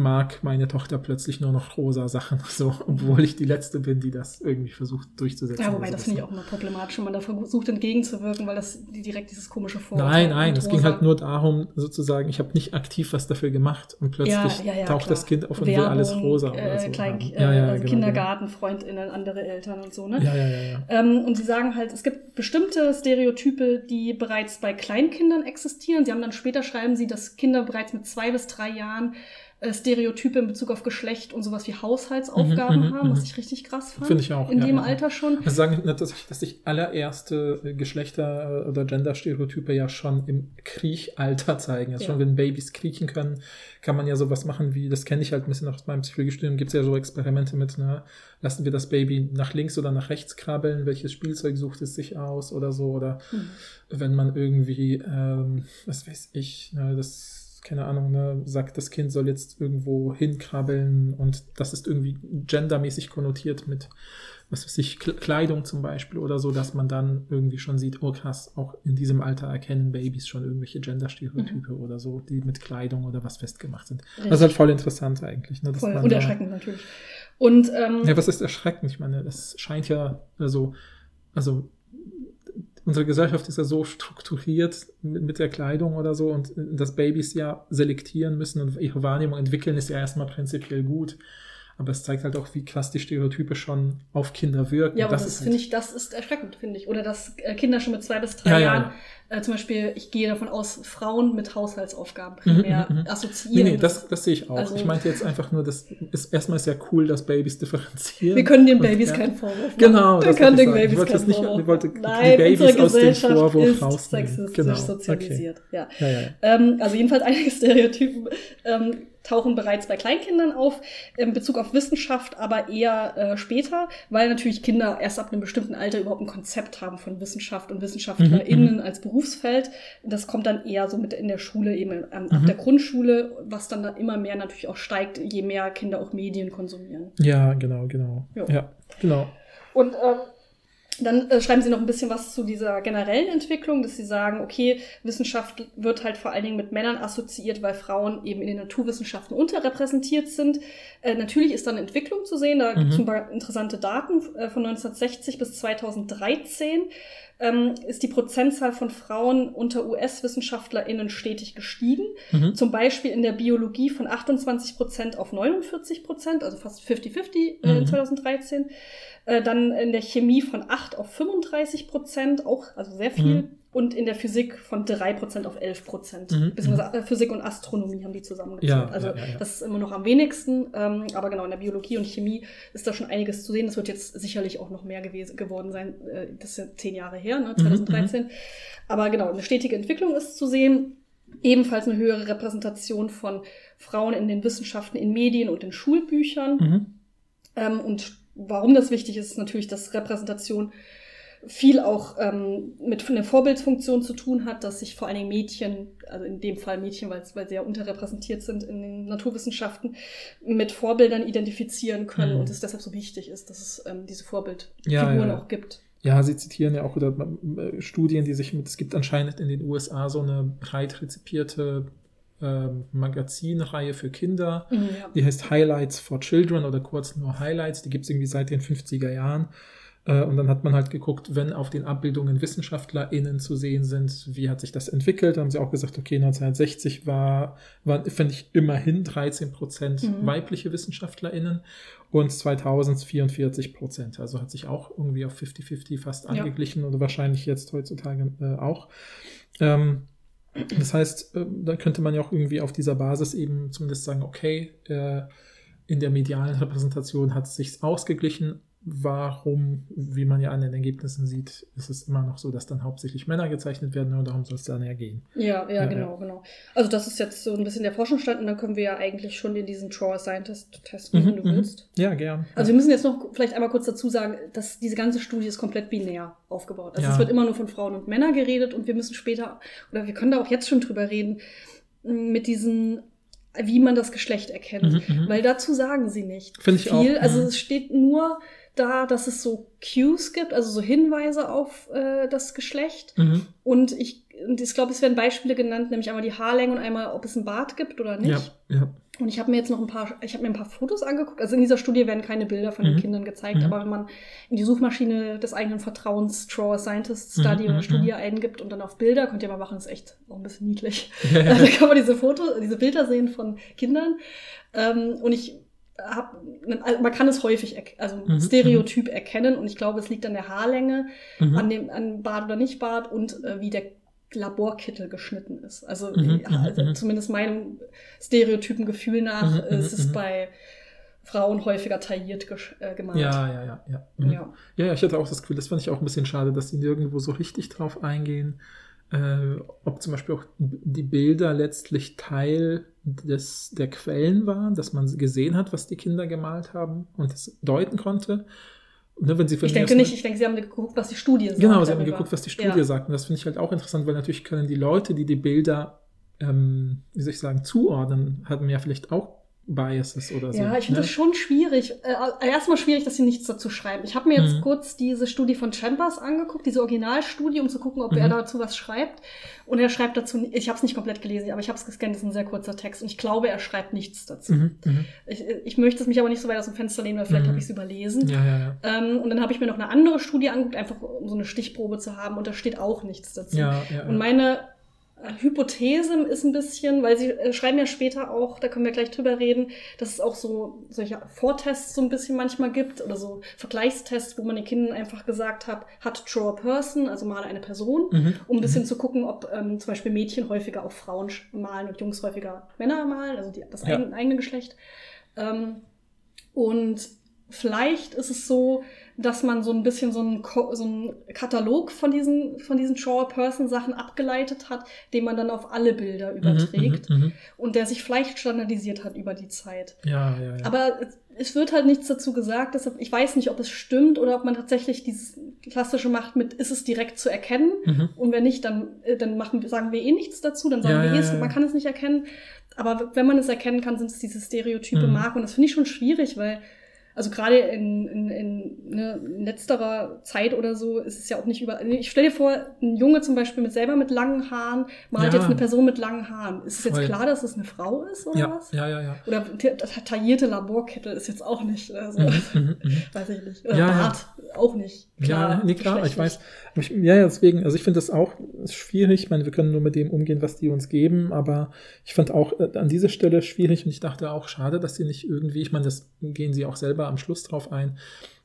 mag meine Tochter plötzlich nur noch rosa Sachen, (laughs) so, obwohl ich die Letzte bin, die das irgendwie versucht durchzusetzen. Ja, wobei das sowas, finde ich auch immer problematisch, wenn man da versucht entgegenzuwirken, weil das direkt dieses komische Vorurteil Nein, nein, es ging halt nur darum, sozusagen, ich habe nicht aktiv was dafür gemacht und plötzlich Ja, ja, ja, taucht klar. das Kind auf und will alles rosa äh, oder so. Klein, äh, Ja, ja, also genau, Kindergarten, FreundInnen, andere Eltern und so, ne? Genau. Ja, ja, ja. Ähm, und sie sagen halt, es gibt bestimmte Stereotype, die bereits bei Kleinkindern existieren. Sie haben dann später schreiben sie, dass Kinder bereits mit zwei bis drei Jahren äh, Stereotype in Bezug auf Geschlecht und sowas wie Haushaltsaufgaben Mhm, mhm, haben, was mhm. ich richtig krass fand. Finde ich auch. In ja, dem ja. Alter schon. Also sagen, nicht, dass ich, dass ich allererste äh, Geschlechter- oder Genderstereotype ja schon im Kriechalter zeigen. Also Ja. schon wenn Babys kriechen können, kann man ja sowas machen wie, das kenne ich halt ein bisschen aus meinem Psychologiestudium, gibt es ja so Experimente mit, ne, lassen wir das Baby nach links oder nach rechts krabbeln, welches Spielzeug sucht es sich aus oder so, oder Mhm. wenn man irgendwie, ähm, was weiß ich, ne, das, keine Ahnung, ne, sagt, das Kind soll jetzt irgendwo hinkrabbeln und das ist irgendwie gendermäßig konnotiert mit, was weiß ich, Kleidung zum Beispiel oder so, dass man dann irgendwie schon sieht, oh krass, auch in diesem Alter erkennen Babys schon irgendwelche Genderstereotype oder so, die mit Kleidung oder was festgemacht sind. Das ist halt voll interessant eigentlich. Ne, Voll. Und da- erschreckend natürlich. Und ähm, ja, was ist erschreckend? Ich meine, es scheint ja, also, also unsere Gesellschaft ist ja so strukturiert mit, mit der Kleidung oder so und äh, dass Babys ja selektieren müssen und ihre Wahrnehmung entwickeln, ist ja erstmal prinzipiell gut. Aber es zeigt halt auch, wie krass die Stereotype schon auf Kinder wirken. Ja, aber das, ist finde halt- ich, das ist erschreckend, finde ich. Oder dass äh, Kinder schon mit zwei bis drei Ja, ja, Jahren, Äh, zum Beispiel, ich gehe davon aus, Frauen mit Haushaltsaufgaben Mhm, primär mhm, mhm. assoziieren. Nee, nee, das, das sehe ich auch. Also- ich meinte jetzt einfach nur, das ist erstmal ist ja cool, dass Babys differenzieren. wir können den Babys ja. keinen Vorwurf machen. Genau, wir das können den Babys keinen das nicht- Vorwurf wollte machen. die Nein, Babys unsere aus dem Gesellschaft Vorwurf ist rausnehmen. sexistisch Genau, okay. sozialisiert. Ja. Ja, ja, ja. Ähm, also jedenfalls einige (laughs) Stereotypen ähm, tauchen bereits bei Kleinkindern auf, in Bezug auf Wissenschaft, aber eher äh, später, weil natürlich Kinder erst ab einem bestimmten Alter überhaupt ein Konzept haben von Wissenschaft und WissenschaftlerInnen Mhm, als Berufsfeld. Das kommt dann eher so mit in der Schule, eben ähm, ab Mhm. der Grundschule, was dann, dann immer mehr natürlich auch steigt, je mehr Kinder auch Medien konsumieren. Ja, genau, genau. Jo. Ja, genau. Und ähm, dann äh, schreiben sie noch ein bisschen was zu dieser generellen Entwicklung, dass sie sagen, okay, Wissenschaft wird halt vor allen Dingen mit Männern assoziiert, weil Frauen eben in den Naturwissenschaften unterrepräsentiert sind. Äh, natürlich ist dann eine Entwicklung zu sehen, da Mhm. gibt es ein paar interessante Daten äh, von 1960 bis 2013. Ähm, ist die Prozentzahl von Frauen unter US-WissenschaftlerInnen stetig gestiegen. Mhm. Zum Beispiel in der Biologie von 28 Prozent auf 49 Prozent, also fast 50-50 äh, Mhm. 2013. Äh, dann in der Chemie von 8 auf 35 Prozent, auch also sehr viel. Mhm. Und in der Physik von 3 Prozent auf 11 Prozent. Mhm. Beziehungsweise äh, Physik und Astronomie haben die zusammengezählt. Ja, also ja, ja, das ist immer noch am wenigsten. Ähm, aber genau, in der Biologie und Chemie ist da schon einiges zu sehen. Das wird jetzt sicherlich auch noch mehr gewesen, geworden sein. Äh, das sind zehn Jahre her, ne, Mhm, 2013. Aber genau, eine stetige Entwicklung ist zu sehen. Ebenfalls eine höhere Repräsentation von Frauen in den Wissenschaften, in Medien und in Schulbüchern. Mhm. Ähm, und warum das wichtig ist, ist natürlich, dass Repräsentation viel auch ähm, mit einer Vorbildfunktion zu tun hat, dass sich vor allen Dingen Mädchen, also in dem Fall Mädchen, weil, weil sie ja unterrepräsentiert sind in den Naturwissenschaften, mit Vorbildern identifizieren können Mhm. und es deshalb so wichtig ist, dass es ähm, diese Ja, Vorbildfiguren ja. auch gibt. Ja, sie zitieren ja auch oder äh, Studien, die sich mit, es gibt anscheinend in den USA so eine breit rezipierte ähm, Magazinreihe für Kinder, Mhm, ja. die heißt Highlights for Children oder kurz nur Highlights, die gibt es irgendwie seit den 50er Jahren. Äh, Und dann hat man halt geguckt, wenn auf den Abbildungen WissenschaftlerInnen zu sehen sind, wie hat sich das entwickelt? Da haben sie auch gesagt, okay, 1960 war, war finde ich, immerhin 13 Prozent Mhm. weibliche WissenschaftlerInnen und 2000 44 Prozent. Also hat sich auch irgendwie auf 50-50 fast Ja. angeglichen oder wahrscheinlich jetzt heutzutage äh, auch. Ähm, das heißt, äh, da könnte man ja auch irgendwie auf dieser Basis eben zumindest sagen, okay, äh, in der medialen Repräsentation hat es sich ausgeglichen. Warum, wie man ja an den Ergebnissen sieht, ist es immer noch so, dass dann hauptsächlich Männer gezeichnet werden und darum soll es dann ja gehen. Ja, ja, Ja, genau, ja. genau. Also das ist jetzt so ein bisschen der Forschungsstand und dann können wir ja eigentlich schon in diesen Draw Scientist testen, wenn du willst. Ja, gern. Also wir müssen jetzt noch vielleicht einmal kurz dazu sagen, dass diese ganze Studie ist komplett binär aufgebaut. Also es wird immer nur von Frauen und Männern geredet und wir müssen später, oder wir können da auch jetzt schon drüber reden, mit diesen, wie man das Geschlecht erkennt. Mhm, mhm. Weil dazu sagen sie nicht Finde ich viel. auch, Also mhm. es steht nur da, dass es so Cues gibt, also so Hinweise auf äh, das Geschlecht. Mhm. Und ich, und ich glaube, es werden Beispiele genannt, nämlich einmal die Haarlänge und einmal, ob es einen Bart gibt oder nicht. Ja, ja. Und ich habe mir jetzt noch ein paar, ich habe mir ein paar Fotos angeguckt. Also in dieser Studie werden keine Bilder von Mhm. den Kindern gezeigt, Mhm. aber wenn man in die Suchmaschine des eigenen Vertrauens Draw a Scientist Mhm, Study mhm, oder Studie mhm. eingibt und dann auf Bilder, könnt ihr mal machen, ist echt auch ein bisschen niedlich. (laughs) (laughs) da kann man diese Fotos, diese Bilder sehen von Kindern. Ähm, und ich hab, also man kann es häufig, also Mhm, Stereotyp erkennen und ich glaube, es liegt an der Haarlänge, Mhm. an dem an Bart oder nicht Bart und äh, wie der Laborkittel geschnitten ist. Also, Mhm, ja, mhm, also mhm. zumindest meinem Stereotypengefühl nach Mhm, ist es mhm, mhm. bei Frauen häufiger tailliert äh, gemalt. Ja, ja, ja, ja. Mhm. Ja. Ja, ja, ich hatte auch das Gefühl, das fand ich auch ein bisschen schade, dass sie nirgendwo so richtig drauf eingehen, äh, ob zum Beispiel auch die Bilder letztlich Teil des, der Quellen waren, dass man gesehen hat, was die Kinder gemalt haben und es deuten konnte. Ne, wenn sie Ich denke nicht, ich denke, sie haben geguckt, was die Studie sagt. Genau, sie haben darüber. geguckt, was die Studie Ja. sagt. Und das finde ich halt auch interessant, weil natürlich können die Leute, die die Bilder, ähm, wie soll ich sagen, zuordnen, hatten ja vielleicht auch Biases oder so. Ja, ich finde ne? das schon schwierig. Äh, erstmal schwierig, dass sie nichts dazu schreiben. Ich habe mir jetzt Mhm. kurz diese Studie von Chambers angeguckt, diese Originalstudie, um zu gucken, ob Mhm. er dazu was schreibt. Und er schreibt dazu, ich habe es nicht komplett gelesen, aber ich habe es gescannt, das ist ein sehr kurzer Text. Und ich glaube, er schreibt nichts dazu. Mhm, mhm. Ich, ich möchte es mich aber nicht so weit aus dem Fenster lehnen, weil vielleicht Mhm. habe ich es überlesen. Ja, ja, ja. Ähm, und dann habe ich mir noch eine andere Studie angeguckt, einfach um so eine Stichprobe zu haben. Und da steht auch nichts dazu. Und meine äh, Hypothese ist ein bisschen, weil sie äh, schreiben ja später auch, da können wir gleich drüber reden, dass es auch so solche Vortests so ein bisschen manchmal gibt oder so Vergleichstests, wo man den Kindern einfach gesagt hat, hat draw a person, also male eine Person, Mhm. um ein bisschen zu gucken, ob ähm, zum Beispiel Mädchen häufiger auch Frauen malen und Jungs häufiger Männer malen, also die, das Ja. eigen, eigene Geschlecht. Ähm, und vielleicht ist es so, dass man so ein bisschen so einen, Ko so einen Katalog von diesen, von diesen Draw-a-Person-Sachen abgeleitet hat, den man dann auf alle Bilder überträgt Mhm, mhm, mhm. und der sich vielleicht standardisiert hat über die Zeit. Ja, ja, ja. Aber es- es wird halt nichts dazu gesagt, deshalb ich weiß nicht, ob es stimmt oder ob man tatsächlich dieses klassische macht mit, ist es direkt zu erkennen? Mhm. Und wenn nicht, dann, äh, dann machen, sagen wir eh nichts dazu, dann sagen Ja, wir eh, ja, ja, man kann es nicht erkennen. Aber wenn man es erkennen kann, sind es diese Stereotype Mhm. Mark. Und das finde ich schon schwierig, weil, also gerade in, in, in, ne, in letzterer Zeit oder so ist es ja auch nicht über. Ich stell dir vor, ein Junge zum Beispiel mit selber mit langen Haaren malt Ja. jetzt eine Person mit langen Haaren. Ist es jetzt Voll. klar, dass es eine Frau ist oder ja, was? ja, ja, ja. Oder ta- ta- taillierte Laborkette ist jetzt auch nicht. Also, (laughs) Mhm. Weiß ich nicht. Oder Ja, ja. Bart auch nicht. ja, nee, klar, ich weiß. Ich, ja, ja, deswegen, also ich finde das auch schwierig. Ich meine, wir können nur mit dem umgehen, was die uns geben, aber ich fand auch äh, an dieser Stelle schwierig und ich dachte auch, schade, dass sie nicht irgendwie, ich meine, das gehen sie auch selber am Schluss drauf ein,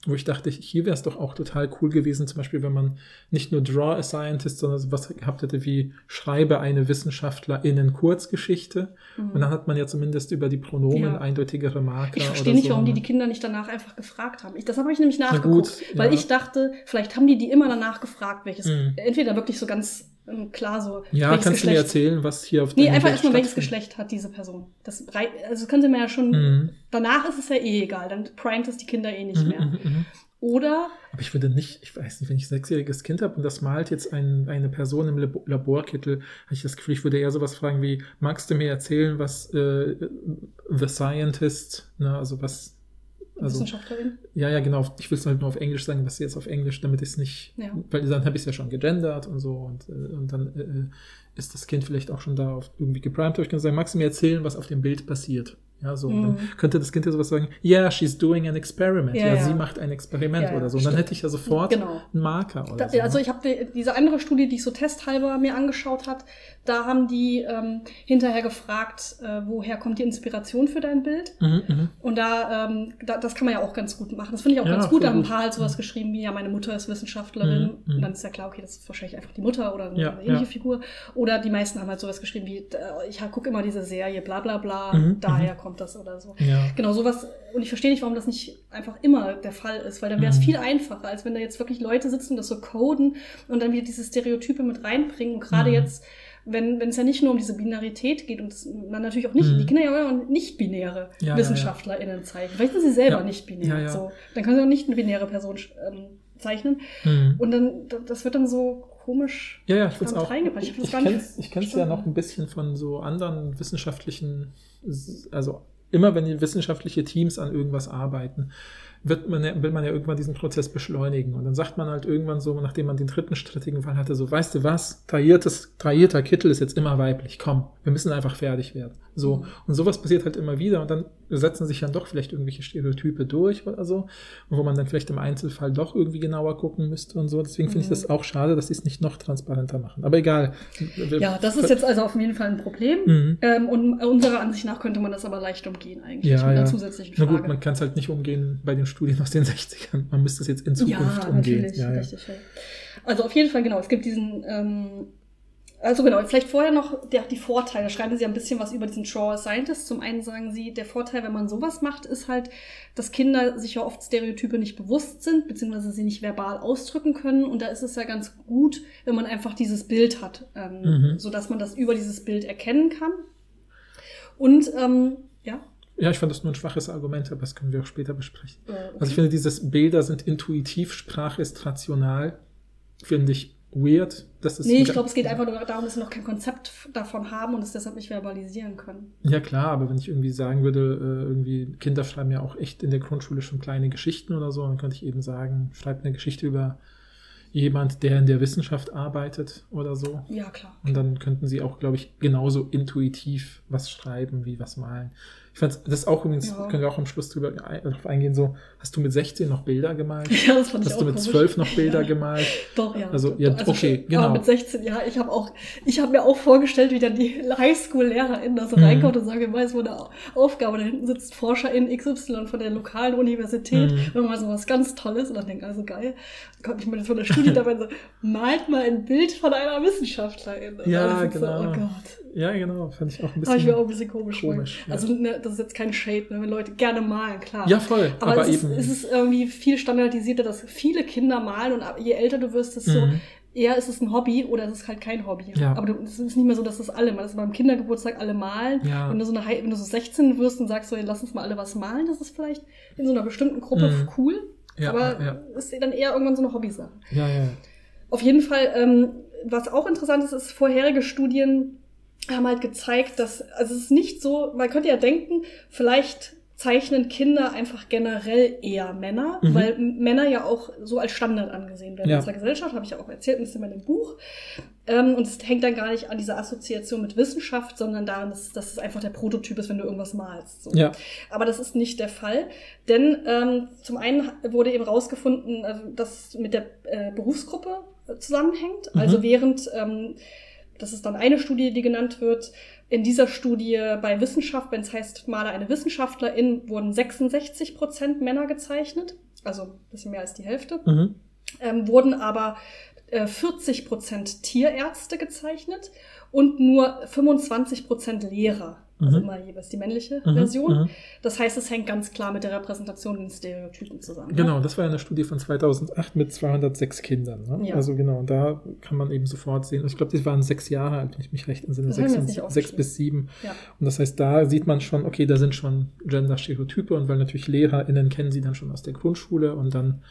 wo ich dachte, hier wäre es doch auch total cool gewesen, zum Beispiel, wenn man nicht nur Draw a Scientist, sondern was gehabt hätte wie Schreibe eine WissenschaftlerInnen Kurzgeschichte. Mhm. Und dann hat man ja zumindest über die Pronomen Ja. eindeutigere Marker. Ich verstehe nicht, so. warum die die Kinder nicht danach einfach gefragt haben. Ich, das habe ich nämlich Na nachgeguckt, gut, weil ja. ich dachte, vielleicht haben die die immer danach gefragt, welches, Mhm. entweder wirklich so ganz klar so, Ja, kannst du mir Geschlecht. erzählen, was hier auf Nee, einfach erstmal, welches? Geschlecht hat diese Person. Das rei- also können sie mir ja schon, Mhm. danach ist es ja eh egal, dann primet es die Kinder eh nicht Mhm, mehr. mhm, mhm. Oder, Aber ich würde nicht, ich weiß nicht, wenn ich ein sechsjähriges Kind habe und das malt jetzt ein, eine Person im Labo- Laborkittel, habe ich das Gefühl, ich würde eher sowas fragen wie, magst du mir erzählen, was äh, The Scientist, ne, also was, also, Wissenschaftlerin? ja, ja, genau, ich will es halt nur auf Englisch sagen, was jetzt auf Englisch, damit ich es nicht, Ja. weil dann habe ich es ja schon gegendert und so und, äh, und dann äh, ist das Kind vielleicht auch schon da auf irgendwie geprimed, ich kann sagen, magst du mir erzählen, was auf dem Bild passiert? Ja, so, und dann Mhm. könnte das Kind ja sowas sagen, yeah, she's doing an experiment. Ja, Ja, ja. sie macht ein Experiment oder so. Und dann hätte ich ja sofort Genau. einen Marker oder Da, so. also ne? ich habe die, diese andere Studie, die ich so testhalber mir angeschaut hat, da haben die ähm, hinterher gefragt, äh, woher kommt die Inspiration für dein Bild? Mhm, mhm. Und da, ähm, da, das kann man ja auch ganz gut machen. Das finde ich auch ganz gut. Da haben ein paar halt sowas geschrieben wie, ja, meine Mutter ist Wissenschaftlerin. Mhm, mhm. Und dann ist ja klar, okay, das ist wahrscheinlich einfach die Mutter oder eine ähnliche. Figur. Oder die meisten haben halt sowas geschrieben wie, äh, ich gucke immer diese Serie, bla bla bla, Mhm, daher kommt das oder so. Ja. Genau, sowas. Und ich verstehe nicht, warum das nicht einfach immer der Fall ist, weil dann wäre es Mhm. viel einfacher, als wenn da jetzt wirklich Leute sitzen und das so coden und dann wieder diese Stereotype mit reinbringen. Und gerade Mhm. jetzt, wenn wenn es ja nicht nur um diese Binarität geht und man natürlich auch nicht, Mhm. die Kinder ja auch nicht-binäre Ja, ja, WissenschaftlerInnen zeichnen. Vielleicht sind sie selber Ja. nicht binär. Ja, ja. So. Dann können sie auch nicht eine binäre Person ähm, zeichnen. Mhm. Und dann, das wird dann so komisch. Ja, ja, ich damit auch. reingepackt. Ich Ich, kenne es ja noch ein bisschen von so anderen wissenschaftlichen, also immer wenn die wissenschaftliche Teams an irgendwas arbeiten, wird man, ja- will man ja irgendwann diesen Prozess beschleunigen. Und dann sagt man halt irgendwann so, nachdem man den dritten strittigen Fall hatte, so, weißt du was, tailliertes, taillierter Kittel ist jetzt immer weiblich, komm, wir müssen einfach fertig werden. So. Mhm. Und sowas passiert halt immer wieder und dann setzen sich dann doch vielleicht irgendwelche Stereotype durch oder so, wo man dann vielleicht im Einzelfall doch irgendwie genauer gucken müsste und so. Deswegen finde ich Mhm. das auch schade, dass sie es nicht noch transparenter machen. Aber egal. Ja, das ist jetzt also auf jeden Fall ein Problem. Mhm. Ähm, und unserer Ansicht nach könnte man das aber leicht umgehen eigentlich Ja, mit einer ja. zusätzlichen Na Frage. gut, man kann es halt nicht umgehen bei den Studien aus den (laughs) 60ern. Man müsste es jetzt in Zukunft ja, umgehen. natürlich, Ja, ja. richtig. Ja. Also auf jeden Fall, genau, es gibt diesen, ähm, Also genau, vielleicht vorher noch der, die Vorteile. Schreiben Sie ein bisschen was über diesen Draw Scientist. Zum einen sagen Sie, der Vorteil, wenn man sowas macht, ist halt, dass Kinder sich ja oft Stereotype nicht bewusst sind, beziehungsweise sie nicht verbal ausdrücken können. Und da ist es ja ganz gut, wenn man einfach dieses Bild hat, ähm, Mhm. so dass man das über dieses Bild erkennen kann. Und ähm, ja. Ja, ich fand das nur ein schwaches Argument, aber das können wir auch später besprechen. äh, Also ich finde, dieses Bilder sind intuitiv, Sprache ist rational, finde ich weird. Das ist Nee, ich glaube, es geht einfach nur darum, dass sie noch kein Konzept davon haben und es deshalb nicht verbalisieren können. Ja klar, aber wenn ich irgendwie sagen würde, äh, irgendwie Kinder schreiben ja auch echt in der Grundschule schon kleine Geschichten oder so, dann könnte ich eben sagen, schreibt eine Geschichte über jemand, der in der Wissenschaft arbeitet oder so. Ja, klar. Und dann könnten sie auch, glaube ich, genauso intuitiv was schreiben wie was malen. Ich fand das auch übrigens, Ja. können wir auch am Schluss drüber drauf eingehen, so, hast du mit 16 noch Bilder gemalt? (laughs) Ja, das fand ich Hast auch du mit komisch. 12 noch (laughs) Bilder Ja. gemalt? Doch, ja. Also, ja, okay, schon- genau. Mit 16, ja, ich habe auch, ich habe mir auch vorgestellt, wie dann die (laughs) Highschool-LehrerInnen da so Mhm. reinkommt und sagen, wir weiß, wo eine Aufgabe, da hinten sitzt ForscherIn XY von der lokalen Universität, Mhm. und mal so was ganz Tolles, und dann denke ich, also geil, dann kommt ich mal von der Studie dabei so, malt mal ein Bild von einer Wissenschaftlerin. Ja, genau. So, oh Gott. Ja, genau, fand ich auch ein Habe ich auch bisschen. ein bisschen komisch, komisch, ja. Also, ne, das ist jetzt kein Shade, ne, wenn Leute gerne malen, klar. Ja, voll, Aber, aber, es, ist, eben. es ist irgendwie viel standardisierter, dass viele Kinder malen und je älter du wirst, desto Mhm. eher ist es ein Hobby oder es ist halt kein Hobby. Ja. Aber du, es ist nicht mehr so, dass das alle, das ist beim Kindergeburtstag alle malen. Ja. Wenn du so eine, wenn du so 16 wirst und sagst so, lass uns mal alle was malen, das ist vielleicht in so einer bestimmten Gruppe Mhm. cool. Ja, aber ja. ist dann eher irgendwann so eine Hobbysache. ja, ja. Auf jeden Fall, ähm, was auch interessant ist, ist, vorherige Studien haben halt gezeigt, dass, also es ist nicht so, man könnte ja denken, vielleicht zeichnen Kinder einfach generell eher Männer, Mhm. weil Männer ja auch so als Standard angesehen werden Ja. in unserer Gesellschaft, habe ich ja auch erzählt, ein bisschen in dem Buch. Ähm, und es hängt dann gar nicht an dieser Assoziation mit Wissenschaft, sondern daran, dass, dass es einfach der Prototyp ist, wenn du irgendwas malst. So. Ja, Aber das ist nicht der Fall, denn ähm, zum einen wurde eben rausgefunden, also, dass es mit der äh, Berufsgruppe äh, zusammenhängt. Mhm. Also während, ähm, das ist dann eine Studie, die genannt wird, in dieser Studie bei Wissenschaft, wenn es heißt, male eine Wissenschaftlerin, wurden 66 Prozent Männer gezeichnet, also ein bisschen mehr als die Hälfte, mhm. ähm, wurden aber äh, 40 Prozent Tierärzte gezeichnet und nur 25 Prozent Lehrer. Also Mhm. immer jeweils die männliche Mhm, Version. mhm. Das heißt, es hängt ganz klar mit der Repräsentation in Stereotypen zusammen. ne? Genau, das war ja eine Studie von 2008 mit 206 Kindern. Ne? Ja. Also genau, und da kann man eben sofort sehen. Ich glaube, die waren sechs Jahre alt, wenn ich mich recht entsinne, sechs, sechs bis sieben. Ja. Und das heißt, da sieht man schon, okay, da sind schon Gender-Stereotype und weil natürlich LehrerInnen kennen sie dann schon aus der Grundschule und dann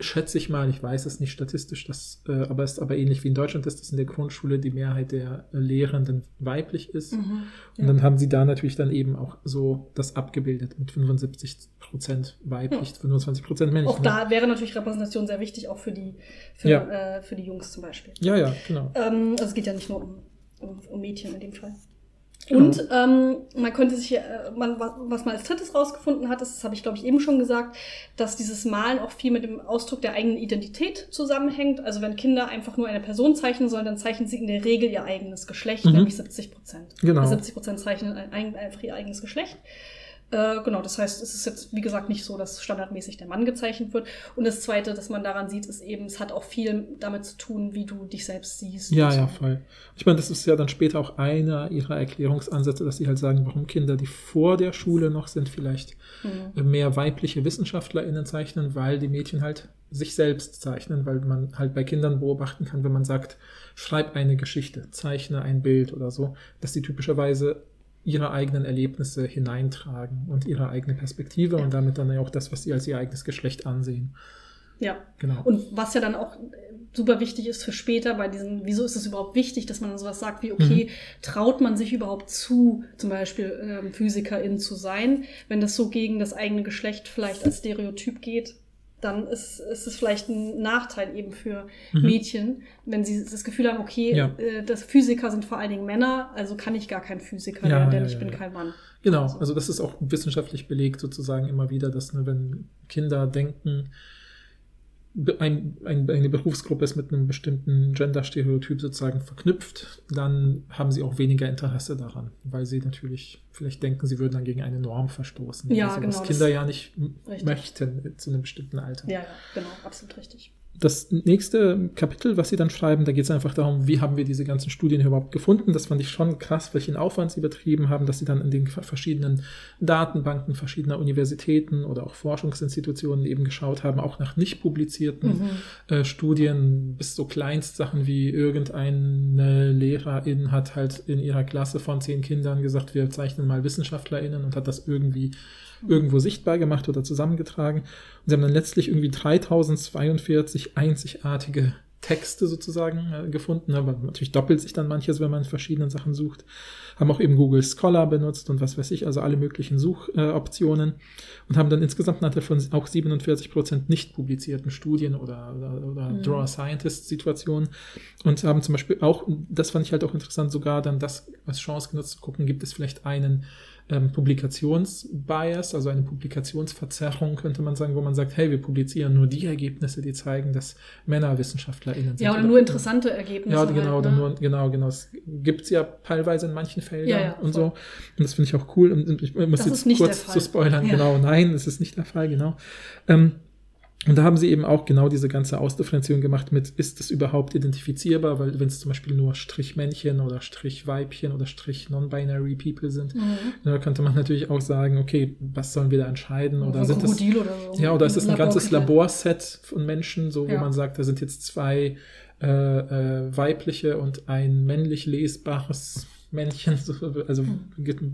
schätze ich mal, ich weiß es nicht statistisch, das, äh, aber es ist aber ähnlich wie in Deutschland dass in der Grundschule die Mehrheit der Lehrenden weiblich ist. Mhm. Und Ja. dann haben sie da natürlich dann eben auch so das abgebildet mit 75 Prozent weiblich, 25 Prozent männlich. Auch da wäre natürlich Repräsentation sehr wichtig, auch für die, für, Ja. äh, für die Jungs zum Beispiel. Ja, ja, genau. Ähm, also es geht ja nicht nur um, um, um Mädchen in dem Fall. Genau. Und ähm, man könnte sich, äh, man, was, man als drittes rausgefunden hat, ist, das habe ich glaube ich eben schon gesagt, dass dieses Malen auch viel mit dem Ausdruck der eigenen Identität zusammenhängt. Also wenn Kinder einfach nur eine Person zeichnen sollen, dann zeichnen sie in der Regel ihr eigenes Geschlecht, Mhm. nämlich 70 Prozent. Genau. 70 Prozent zeichnen ein, ein, einfach ihr eigenes Geschlecht. Äh, genau, das heißt, es ist jetzt, wie gesagt, nicht so, dass standardmäßig der Mann gezeichnet wird. Und das Zweite, das man daran sieht, ist eben, es hat auch viel damit zu tun, wie du dich selbst siehst. Ja, ja, voll. Ich meine, das ist ja dann später auch einer ihrer Erklärungsansätze, dass sie halt sagen, warum Kinder, die vor der Schule noch sind, vielleicht Mhm. mehr weibliche WissenschaftlerInnen zeichnen, weil die Mädchen halt sich selbst zeichnen, weil man halt bei Kindern beobachten kann, wenn man sagt, schreib eine Geschichte, zeichne ein Bild oder so, dass die typischerweise ihre eigenen Erlebnisse hineintragen und ihre eigene Perspektive Ja. und damit dann ja auch das, was sie als ihr eigenes Geschlecht ansehen. Ja. Genau. Und was ja dann auch äh, super wichtig ist für später bei diesen, wieso ist es überhaupt wichtig, dass man dann sowas sagt wie, okay, traut man sich überhaupt zu, zum Beispiel ähm, Physikerin zu sein, wenn das so gegen das eigene Geschlecht vielleicht als Stereotyp geht, dann ist, ist es vielleicht ein Nachteil eben für Mhm. Mädchen, wenn sie das Gefühl haben, okay, Ja. äh, das Physiker sind vor allen Dingen Männer, also kann ich gar kein Physiker Ja, werden, denn ja, ich bin kein Mann. Genau, also das ist auch wissenschaftlich belegt sozusagen immer wieder, dass ne, wenn Kinder denken, ein, ein, eine Berufsgruppe ist mit einem bestimmten Gender-Stereotyp sozusagen verknüpft, dann haben sie auch weniger Interesse daran, weil sie natürlich vielleicht denken, sie würden dann gegen eine Norm verstoßen. Ja, also, genau, Was Kinder ja nicht Richtig. möchten zu einem bestimmten Alter. Ja, ja, genau, absolut richtig. Das nächste Kapitel, was sie dann schreiben, da geht es einfach darum, wie haben wir diese ganzen Studien überhaupt gefunden. Das fand ich schon krass, welchen Aufwand sie betrieben haben, dass sie dann in den verschiedenen Datenbanken verschiedener Universitäten oder auch Forschungsinstitutionen eben geschaut haben, auch nach nicht publizierten mhm. äh, Studien, bis so Kleinstsachen wie irgendeine Lehrerin hat halt in ihrer Klasse von zehn Kindern gesagt, wir zeichnen mal WissenschaftlerInnen und hat das irgendwie irgendwo sichtbar gemacht oder zusammengetragen. Und sie haben dann letztlich irgendwie 3042 einzigartige Texte sozusagen äh, gefunden, aber natürlich doppelt sich dann manches, wenn man in verschiedenen Sachen sucht. Haben auch eben Google Scholar benutzt und was weiß ich, also alle möglichen Suchoptionen äh, und haben dann insgesamt nachher von auch 47 Prozent nicht publizierten Studien oder, oder, oder mhm. Draw a Scientist Situationen und haben zum Beispiel auch, das fand ich halt auch interessant, sogar dann das als Chance genutzt zu gucken, gibt es vielleicht einen ähm, Publikationsbias, also eine Publikationsverzerrung, könnte man sagen, wo man sagt, hey, wir publizieren nur die Ergebnisse, die zeigen, dass Männer WissenschaftlerInnen sind. Ja, oder, oder nur interessante Ergebnisse. Ja, genau, halt, ne? nur, genau, genau. Es gibt es ja teilweise in manchen Feldern ja, ja, und so. Und das finde ich auch cool. Und ich muss das jetzt kurz zu spoilern, ja. genau. Nein, es ist nicht der Fall, genau. Ähm, und da haben sie eben auch genau diese ganze Ausdifferenzierung gemacht mit, ist das überhaupt identifizierbar? Weil wenn es zum Beispiel nur Strichmännchen oder Strichweibchen oder Strich Non-Binary People sind, mhm. da könnte man natürlich auch sagen, okay, was sollen wir da entscheiden? Oder, oder sind das, oder so. Ja, oder ist das ein ganzes Laborset von Menschen, so ja. wo man sagt, da sind jetzt zwei äh, äh, weibliche und ein männlich lesbares Männchen, (laughs) also hm.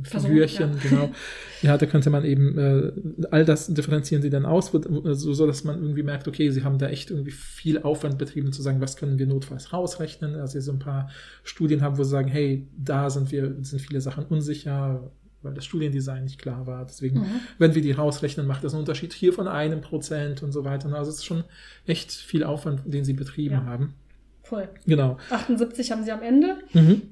Figürchen, ja. genau. (laughs) Ja, da könnte man eben äh, all das differenzieren sie dann aus, so, so dass man irgendwie merkt, okay, sie haben da echt irgendwie viel Aufwand betrieben, zu sagen, was können wir notfalls rausrechnen. Also sie so ein paar Studien haben, wo sie sagen, hey, da sind wir, sind viele Sachen unsicher, weil das Studiendesign nicht klar war. Deswegen, mhm. wenn wir die rausrechnen, macht das einen Unterschied hier von einem Prozent und so weiter. Also es ist schon echt viel Aufwand, den sie betrieben ja. haben. Voll. Genau. 78 haben sie am Ende. Mhm.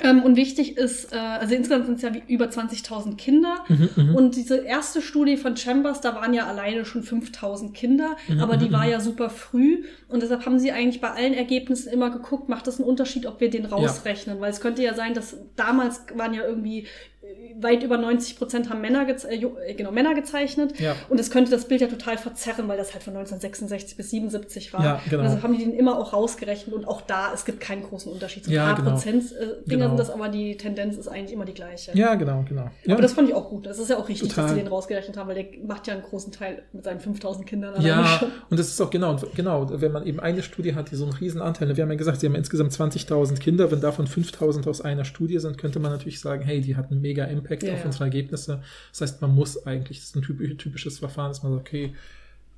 Ähm, und wichtig ist, äh, also insgesamt sind es ja über 20.000 Kinder. Mhm, mhm, und diese erste Studie von Chambers, da waren ja alleine schon 5.000 Kinder, mhm, aber die mhm, war mhm. ja super früh. Und deshalb haben sie eigentlich bei allen Ergebnissen immer geguckt, macht das einen Unterschied, ob wir den rausrechnen? Ja. Weil es könnte ja sein, dass damals waren ja irgendwie weit über 90 Prozent haben Männer, geze äh, äh, genau, Männer gezeichnet. Ja. Und es könnte das Bild ja total verzerren, weil das halt von 1966 bis 77 war. Ja, genau. Und deshalb haben die den immer auch rausgerechnet und auch da, es gibt keinen großen Unterschied. So ein ja, paar genau. Prozent äh, genau. sind das, aber die Tendenz ist eigentlich immer die gleiche. Ja, genau, genau. Ja. Aber das fand ich auch gut. Das ist ja auch richtig, total. dass sie den rausgerechnet haben, weil der macht ja einen großen Teil mit seinen 5000 Kindern. Ja, und das ist auch genau, genau, wenn man eben eine Studie hat, die so einen riesen Anteil, wir haben ja gesagt, sie haben insgesamt 20.000 Kinder, wenn davon 5000 aus einer Studie sind, könnte man natürlich sagen, hey, die hatten mega Impact ja, auf unsere Ergebnisse. Das heißt, man muss eigentlich, das ist ein typisches Verfahren, dass man sagt, okay,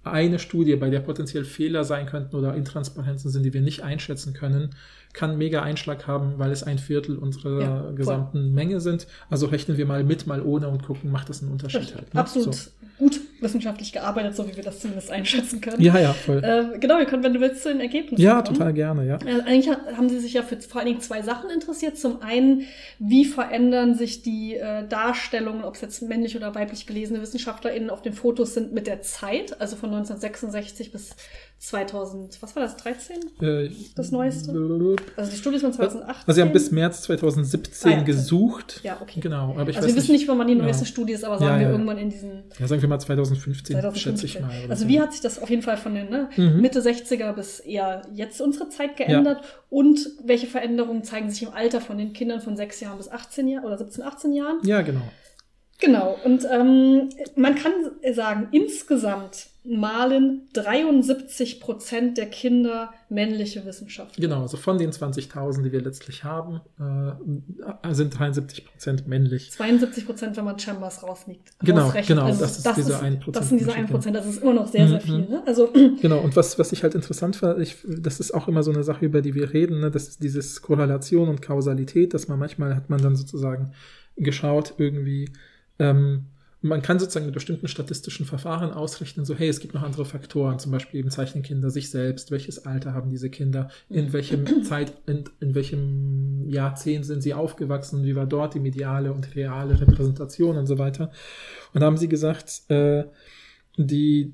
eine Studie, bei der potenziell Fehler sein könnten oder Intransparenzen sind, die wir nicht einschätzen können, kann mega Einschlag haben, weil es ein Viertel unserer ja, gesamten Menge sind. Also rechnen wir mal mit, mal ohne und gucken, macht das einen Unterschied halt. Ne? Absolut so. gut wissenschaftlich gearbeitet, so wie wir das zumindest einschätzen können. Ja, ja, voll. Äh, genau, wir können, wenn du willst, zu den Ergebnissen Ja, kommen. total gerne, ja. Also eigentlich haben sie sich ja für vor allen Dingen zwei Sachen interessiert. Zum einen, wie verändern sich die äh, Darstellungen, ob es jetzt männlich oder weiblich gelesene WissenschaftlerInnen auf den Fotos sind, mit der Zeit, also von 1966 bis 2000, was war das, 13? Äh, das neueste? Also die Studie ist von 2018. Also sie haben bis März 2017 ah, ja, gesucht. Ja, okay. Genau. Aber ich also wir wissen nicht, wann man die neueste ja. Studie ist, aber sagen ja, wir irgendwann in diesen... Ja, sagen wir mal 2015, 2015. schätze ich mal. Also so. wie hat sich das auf jeden Fall von den ne, mhm. Mitte 60er bis eher jetzt unsere Zeit geändert? Und welche Veränderungen zeigen sich im Alter von den Kindern von 6 Jahren bis 18 Jahren oder 17, 18 Jahren? Ja, genau. Genau. Und ähm, man kann sagen, insgesamt malen 73 Prozent der Kinder männliche Wissenschaft. Genau, also von den 20.000, die wir letztlich haben, äh, sind 73 Prozent männlich. 72 Prozent, wenn man Chambers rausliegt. Genau, genau, also das ist das diese 1 Prozent. Das sind diese 1 Prozent, das ist immer noch sehr, sehr mhm, viel. Ne? Also, (clears throat) (clears throat) genau, und was, was ich halt interessant fand, ich, das ist auch immer so eine Sache, über die wir reden, ne? das ist dieses Korrelation und Kausalität, dass man manchmal hat man dann sozusagen geschaut, irgendwie, ähm, man kann sozusagen mit bestimmten statistischen Verfahren ausrechnen, so hey, es gibt noch andere Faktoren, zum Beispiel eben zeichnen Kinder sich selbst, welches Alter haben diese Kinder, in welchem Zeit, in, in welchem Jahrzehnt sind sie aufgewachsen, wie war dort die mediale und reale Repräsentation und so weiter. Und da haben sie gesagt, äh, die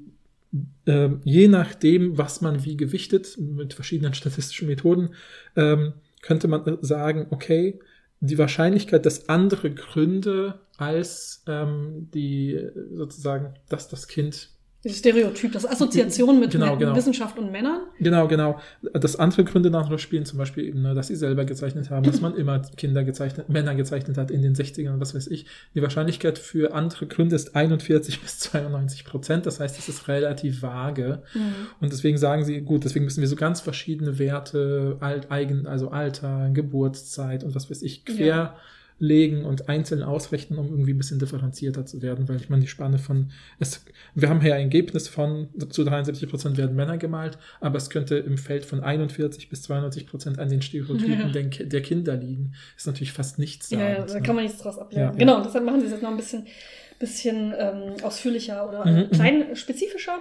äh, je nachdem, was man wie gewichtet, mit verschiedenen statistischen Methoden, ähm, könnte man sagen, okay, die Wahrscheinlichkeit, dass andere Gründe als ähm, die sozusagen, dass das Kind Das Stereotyp, das Assoziation mit Genau, genau. Wissenschaft und Männern. Genau, genau. Dass andere Gründe nachher spielen, zum Beispiel eben, ne, dass sie selber gezeichnet haben, dass man immer Kinder gezeichnet, Männer gezeichnet hat in den 60ern, was weiß ich. Die Wahrscheinlichkeit für andere Gründe ist 41 (laughs) bis 92 Prozent. Das heißt, es ist relativ vage. Und deswegen sagen sie, gut, deswegen müssen wir so ganz verschiedene Werte, alt, eigen, also Alter, Geburtszeit und was weiß ich, quer legen und einzeln ausrechnen, um irgendwie ein bisschen differenzierter zu werden, weil ich meine, die Spanne von, es, wir haben hier ein Ergebnis von, zu 73 Prozent werden Männer gemalt, aber es könnte im Feld von 41 bis 92 Prozent an den Stereotypen Ja. der, der Kinder liegen. Ist natürlich fast nichts Ja, ja, da kann man nichts draus ableiten. Ja. Genau, deshalb machen sie es jetzt noch ein bisschen, bisschen ähm, ausführlicher oder Mhm, äh, klein spezifischer.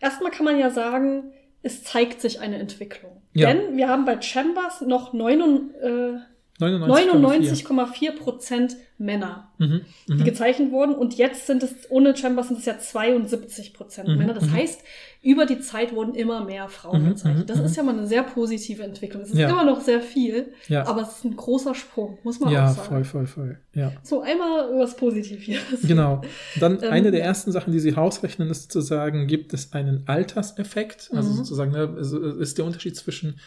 Erstmal kann man ja sagen, es zeigt sich eine Entwicklung. Ja. Denn wir haben bei Chambers noch 99, äh, 99,4. 99,4 Prozent Männer, Mhm, die mhm. gezeichnet wurden. Und jetzt sind es, ohne Chambers sind es ja 72 Prozent Mhm, Männer. Das mhm. heißt, über die Zeit wurden immer mehr Frauen Mhm, gezeichnet. Das ist ja mal eine sehr positive Entwicklung. Es ist Ja. immer noch sehr viel, Ja. aber es ist ein großer Sprung, muss man Ja, auch sagen. voll, voll, voll. Ja. So, einmal was Positives. Genau. Dann Ähm, eine der ersten Sachen, die sie rausrechnen, ist zu sagen, gibt es einen Alterseffekt? Also sozusagen, ne, also ist der Unterschied zwischen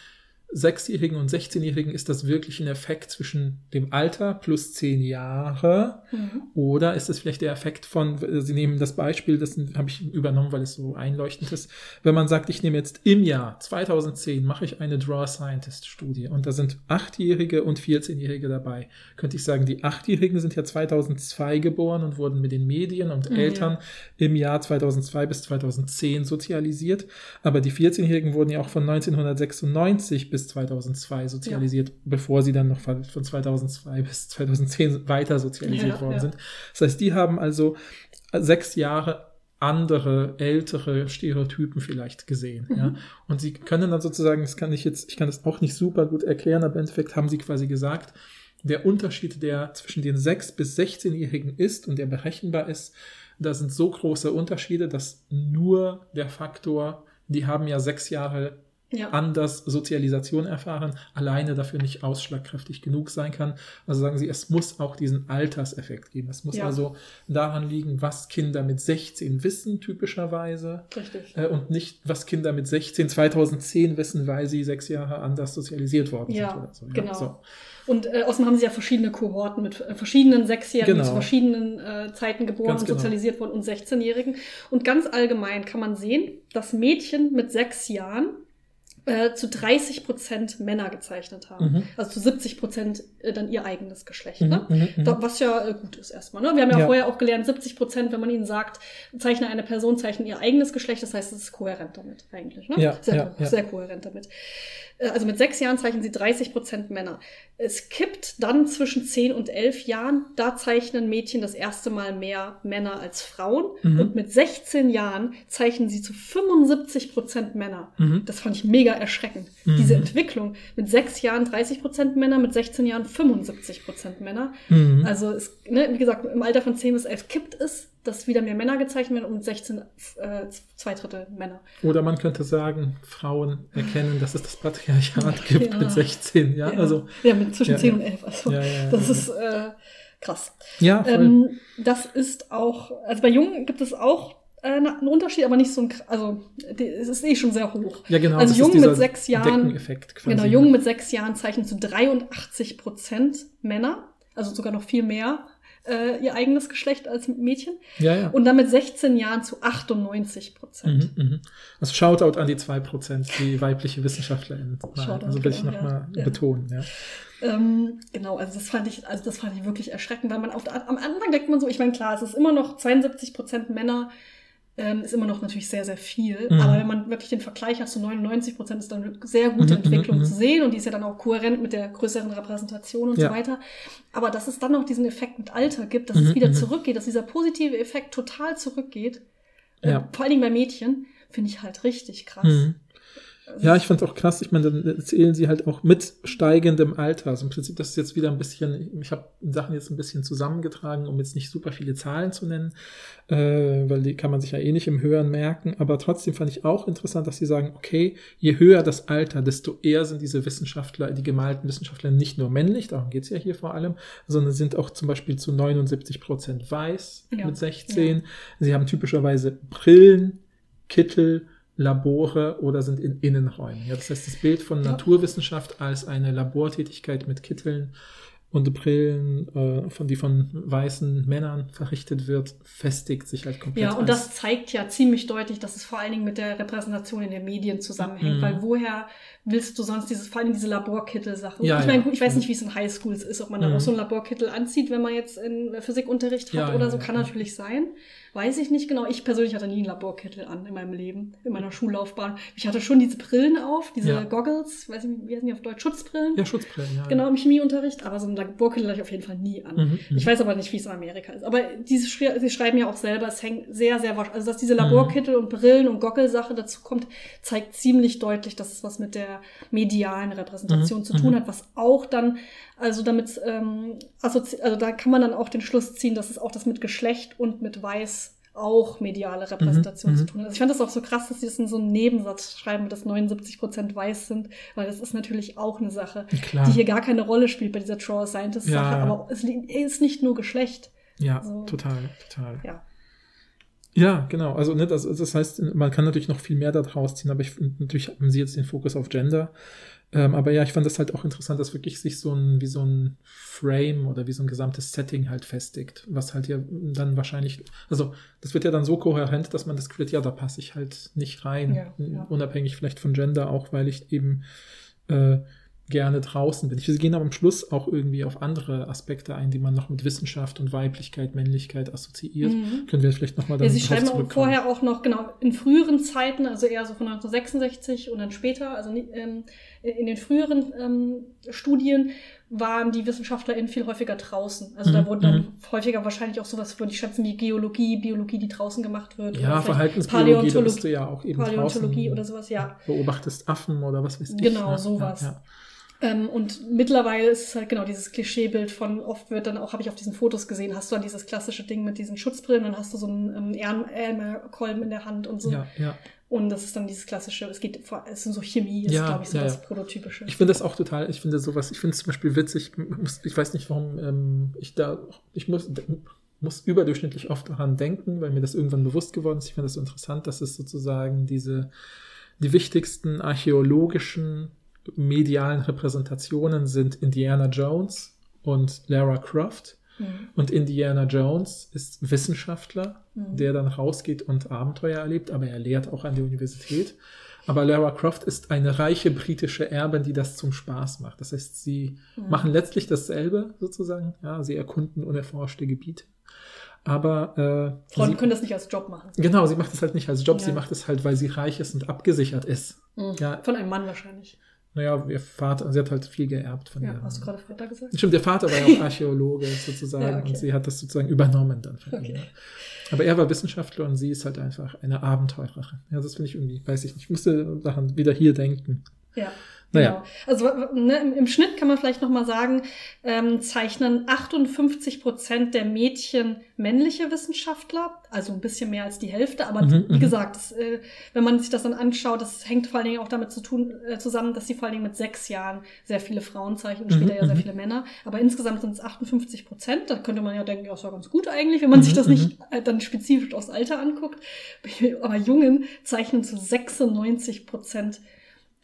Sechsjährigen und 16-Jährigen, ist das wirklich ein Effekt zwischen dem Alter plus zehn Jahre? Mhm. Oder ist es vielleicht der Effekt von, Sie nehmen das Beispiel, das habe ich übernommen, weil es so einleuchtend ist. Wenn man sagt, ich nehme jetzt im Jahr 2010, mache ich eine Draw Scientist Studie und da sind Achtjährige und 14-Jährige dabei, könnte ich sagen, die Achtjährigen sind ja 2002 geboren und wurden mit den Medien und Mhm, Eltern im Jahr 2002 bis 2010 sozialisiert. Aber die 14-Jährigen wurden ja auch von 1996 bis 2002 sozialisiert, bevor sie dann noch von von 2002 bis (laughs) 2010 weiter sozialisiert Ja, worden ja. sind. Das heißt, die haben also sechs Jahre andere, ältere Stereotypen vielleicht gesehen. Ja? Mhm. Und sie können dann sozusagen, das kann ich jetzt, ich kann das auch nicht super gut erklären, aber im Endeffekt haben sie quasi gesagt, der Unterschied, der zwischen den 6- bis 16-Jährigen ist und der berechenbar ist, da sind so große Unterschiede, dass nur der Faktor, die haben ja sechs Jahre Ja. anders Sozialisation erfahren, alleine dafür nicht ausschlagkräftig genug sein kann. Also sagen Sie, es muss auch diesen Alterseffekt geben. Es muss Ja. also daran liegen, was Kinder mit 16 wissen, typischerweise, Richtig. äh, und nicht, was Kinder mit 16 2010 wissen, weil sie sechs Jahre anders sozialisiert worden Ja, sind oder so. genau. So. Und äh, außerdem haben sie ja verschiedene Kohorten mit äh, verschiedenen Sechsjährigen, Genau. zu verschiedenen äh, Zeiten geboren Ganz und genau. sozialisiert worden und 16-Jährigen. Und ganz allgemein kann man sehen, dass Mädchen mit sechs Jahren äh, zu 30 Prozent Männer gezeichnet haben. Mhm. Also zu 70 Prozent äh, dann ihr eigenes Geschlecht. Mhm, Ne? mhm, mhm. Da, was ja äh, gut ist erstmal. Ne? Wir haben ja, Ja. vorher auch gelernt, 70 Prozent, wenn man ihnen sagt, zeichne eine Person, zeichne ihr eigenes Geschlecht, das heißt, es ist kohärent damit eigentlich. Ne? Ja, sehr, ja, ja. sehr kohärent damit. Äh, Also mit sechs Jahren zeichnen sie 30 Prozent Männer. Es kippt dann zwischen 10 und 11 Jahren. Da zeichnen Mädchen das erste Mal mehr Männer als Frauen. Mhm. Und mit 16 Jahren zeichnen sie zu 75 Prozent Männer. Mhm. Das fand ich mega erschreckend. Mhm. Diese Entwicklung. Mit sechs Jahren 30 Prozent Männer, mit 16 Jahren 75 Prozent Männer. Mhm. Also es, ne, wie gesagt, im Alter von 10 bis 11 kippt es, dass wieder mehr Männer gezeichnet werden und mit 16 äh, zwei Drittel Männer. Oder man könnte sagen, Frauen erkennen, dass es das Patriarchat (laughs) gibt Ja. mit 16. Ja, also ja, mit zwischen Ja, 10 ja. und 11. Also Ja, ja, ja, das ja. ist äh, krass. ja, voll. Ähm, das ist auch, also bei Jungen gibt es auch äh, einen Unterschied, aber nicht so ein, also es ist eh schon sehr hoch. ja, genau. also Jungen mit sechs Jahren, quasi. genau, Jungen mit sechs Jahren zeichnen zu 83 Prozent Männer, also sogar noch viel mehr äh, ihr eigenes Geschlecht als Mädchen. Ja, ja. Und dann mit 16 Jahren zu 98 Prozent. Mhm, mhm. Also Shoutout an die 2%, die weibliche WissenschaftlerInnen. Also will ich genau, nochmal. Ja. betonen. Ja. Ähm, genau, also das fand ich, also das fand ich wirklich erschreckend, weil man auf der, am Anfang denkt man so, ich meine, klar, es ist immer noch 72 Prozent Männer, ähm, ist immer noch natürlich sehr, sehr viel. Mhm. Aber wenn man wirklich den Vergleich hat zu 99 Prozent, ist dann eine sehr gute Mhm, Entwicklung mhm, zu sehen und die ist ja dann auch kohärent mit der größeren Repräsentation und Ja. so weiter. Aber dass es dann noch diesen Effekt mit Alter gibt, dass Mhm, es wieder mhm. zurückgeht, dass dieser positive Effekt total zurückgeht, äh, Ja. vor allen Dingen bei Mädchen, finde ich halt richtig krass. Ja, ich fand es auch krass. Ich meine, dann erzählen sie halt auch mit steigendem Alter. Also im Prinzip, das ist jetzt wieder ein bisschen, ich habe Sachen jetzt ein bisschen zusammengetragen, um jetzt nicht super viele Zahlen zu nennen, äh, weil die kann man sich ja eh nicht im Hören merken. Aber trotzdem fand ich auch interessant, dass sie sagen, okay, je höher das Alter, desto eher sind diese Wissenschaftler, die gemalten Wissenschaftler nicht nur männlich, darum geht's ja hier vor allem, sondern sind auch zum Beispiel zu 79 Prozent weiß Ja, mit 16. Sie haben typischerweise Brillen Kittel, Labore oder sind in Innenräumen. Ja, das heißt, das Bild von Ja. Naturwissenschaft als eine Labortätigkeit mit Kitteln und Brillen, äh, von, die von weißen Männern verrichtet wird, festigt sich halt komplett. Ja, und das zeigt ja ziemlich deutlich, dass es vor allen Dingen mit der Repräsentation in den Medien zusammenhängt, Mhm. weil woher willst du sonst dieses, vor allem diese Laborkittel-Sachen? Ja, ich meine, ja. gut, ich weiß Mhm. nicht, wie es in Highschools ist, ob man da Mhm. auch so einen Laborkittel anzieht, wenn man jetzt in Physikunterricht hat Ja, oder so, kann natürlich sein. Weiß ich nicht genau. Ich persönlich hatte nie einen Laborkittel an in meinem Leben, in meiner Schullaufbahn. Ich hatte schon diese Brillen auf, diese. Goggles, weiß nicht, wie heißen die auf Deutsch? Schutzbrillen. ja, Schutzbrillen, ja. Genau, im Chemieunterricht, aber so einen Laborkittel hatte ich auf jeden Fall nie an. Mhm, mhm. Ich weiß aber nicht, wie es in Amerika ist. Aber diese, sie schreiben ja auch selber, es hängt sehr, sehr wahrscheinlich, also dass diese Mhm. Laborkittel und Brillen und Goggelsache dazu kommt, zeigt ziemlich deutlich, dass es was mit der medialen Repräsentation Mhm, zu tun mhm. hat, was auch dann, also damit, ähm, assozi also da kann man dann auch den Schluss ziehen, dass es auch das mit Geschlecht und mit Weiß auch mediale Repräsentation Mhm, zu mhm. tun hat. Also ich fand das auch so krass, dass sie das in so einem Nebensatz schreiben, dass 79 Prozent weiß sind, weil das ist natürlich auch eine Sache Klar. die hier gar keine Rolle spielt bei dieser Troll Scientist Sache, Ja. aber es ist nicht nur Geschlecht. Ja, So. total, total. Ja. Ja, genau. Also ne, das, das heißt, man kann natürlich noch viel mehr daraus ziehen, aber ich finde, natürlich haben sie jetzt den Fokus auf Gender. Ähm, aber ja, ich fand das halt auch interessant, dass wirklich sich so ein, wie so ein Frame oder wie so ein gesamtes Setting halt festigt, was halt ja dann wahrscheinlich, also das wird ja dann so kohärent, dass man das Gefühl hat, ja, da passe ich halt nicht rein, Ja, ja. unabhängig vielleicht von Gender, auch weil ich eben äh, gerne draußen bin. Wir gehen aber am Schluss auch irgendwie auf andere Aspekte ein, die man noch mit Wissenschaft und Weiblichkeit, Männlichkeit assoziiert. Mhm. Können wir vielleicht nochmal dann Ja, sie schreiben auch vorher auch noch, genau, in früheren Zeiten, also eher so von 1966 und dann später, also ähm, in den früheren ähm, Studien waren die WissenschaftlerInnen viel häufiger draußen. Also da Mhm, wurden dann mhm. häufiger wahrscheinlich auch sowas, würde ich schätzen, wie Geologie, Biologie, die draußen gemacht wird. Ja, Verhaltensbiologie, da bist du ja auch eben Paläontologie draußen, oder sowas, ja. Beobachtest Affen oder was weiß ich. Genau, ne? sowas. Ja, ja. Ähm, und mittlerweile ist es halt genau dieses Klischeebild von, oft wird dann auch, habe ich auf diesen Fotos gesehen, hast du dann dieses klassische Ding mit diesen Schutzbrillen, dann hast du so einen ähm, Ärmelkolben in der Hand und so. Ja, ja. Und das ist dann dieses klassische, es geht vor, es sind so Chemie, ist Ja, glaube ich so ja, das ja. Prototypische. Ich finde das auch total, ich finde sowas, ich finde es zum Beispiel witzig, ich muss- ich weiß nicht, warum ähm, ich da, ich muss, muss überdurchschnittlich oft daran denken, weil mir das irgendwann bewusst geworden ist. Ich finde das so interessant, dass es sozusagen diese, die wichtigsten archäologischen, medialen Repräsentationen sind Indiana Jones und Lara Croft. Mhm. Und Indiana Jones ist Wissenschaftler, Mhm. der dann rausgeht und Abenteuer erlebt, aber er lehrt auch an der Universität. Aber Lara Croft ist eine reiche britische Erbin, die das zum Spaß macht. Das heißt, sie Mhm. machen letztlich dasselbe sozusagen. Ja, sie erkunden unerforschte Gebiete. Aber äh, Frauen sie, können das nicht als Job machen. genau, sie macht es halt nicht als Job, Ja. sie macht es halt, weil sie reich ist und abgesichert ist. Mhm. Ja. Von einem Mann wahrscheinlich. Naja, ihr Vater, sie hat halt viel geerbt von Ja, ihrem- hast du gerade Vater gesagt? Stimmt, der Vater war ja auch (laughs) Archäologe sozusagen Ja, okay. und sie hat das sozusagen übernommen dann von Okay. ihm. Aber er war Wissenschaftler und sie ist halt einfach eine Abenteurerin. Ja, das finde ich irgendwie, weiß ich nicht. Ich musste daran wieder hier denken. Ja. Naja. Genau. Also ne, im, im Schnitt kann man vielleicht noch mal sagen, ähm, zeichnen 58 Prozent der Mädchen männliche Wissenschaftler, also ein bisschen mehr als die Hälfte. Aber Mhm, wie mhm. gesagt, das, äh, wenn man sich das dann anschaut, das hängt vor allen Dingen auch damit zu tun, äh, zusammen, dass sie vor allen Dingen mit sechs Jahren sehr viele Frauen zeichnen und Mhm, später ja sehr mhm. viele Männer. Aber insgesamt sind es 58 Prozent. Da könnte man ja denken, ja, das war ganz gut eigentlich, wenn man sich Mhm, das nicht äh, dann spezifisch aufs Alter anguckt. (laughs) Aber Jungen zeichnen zu 96 Prozent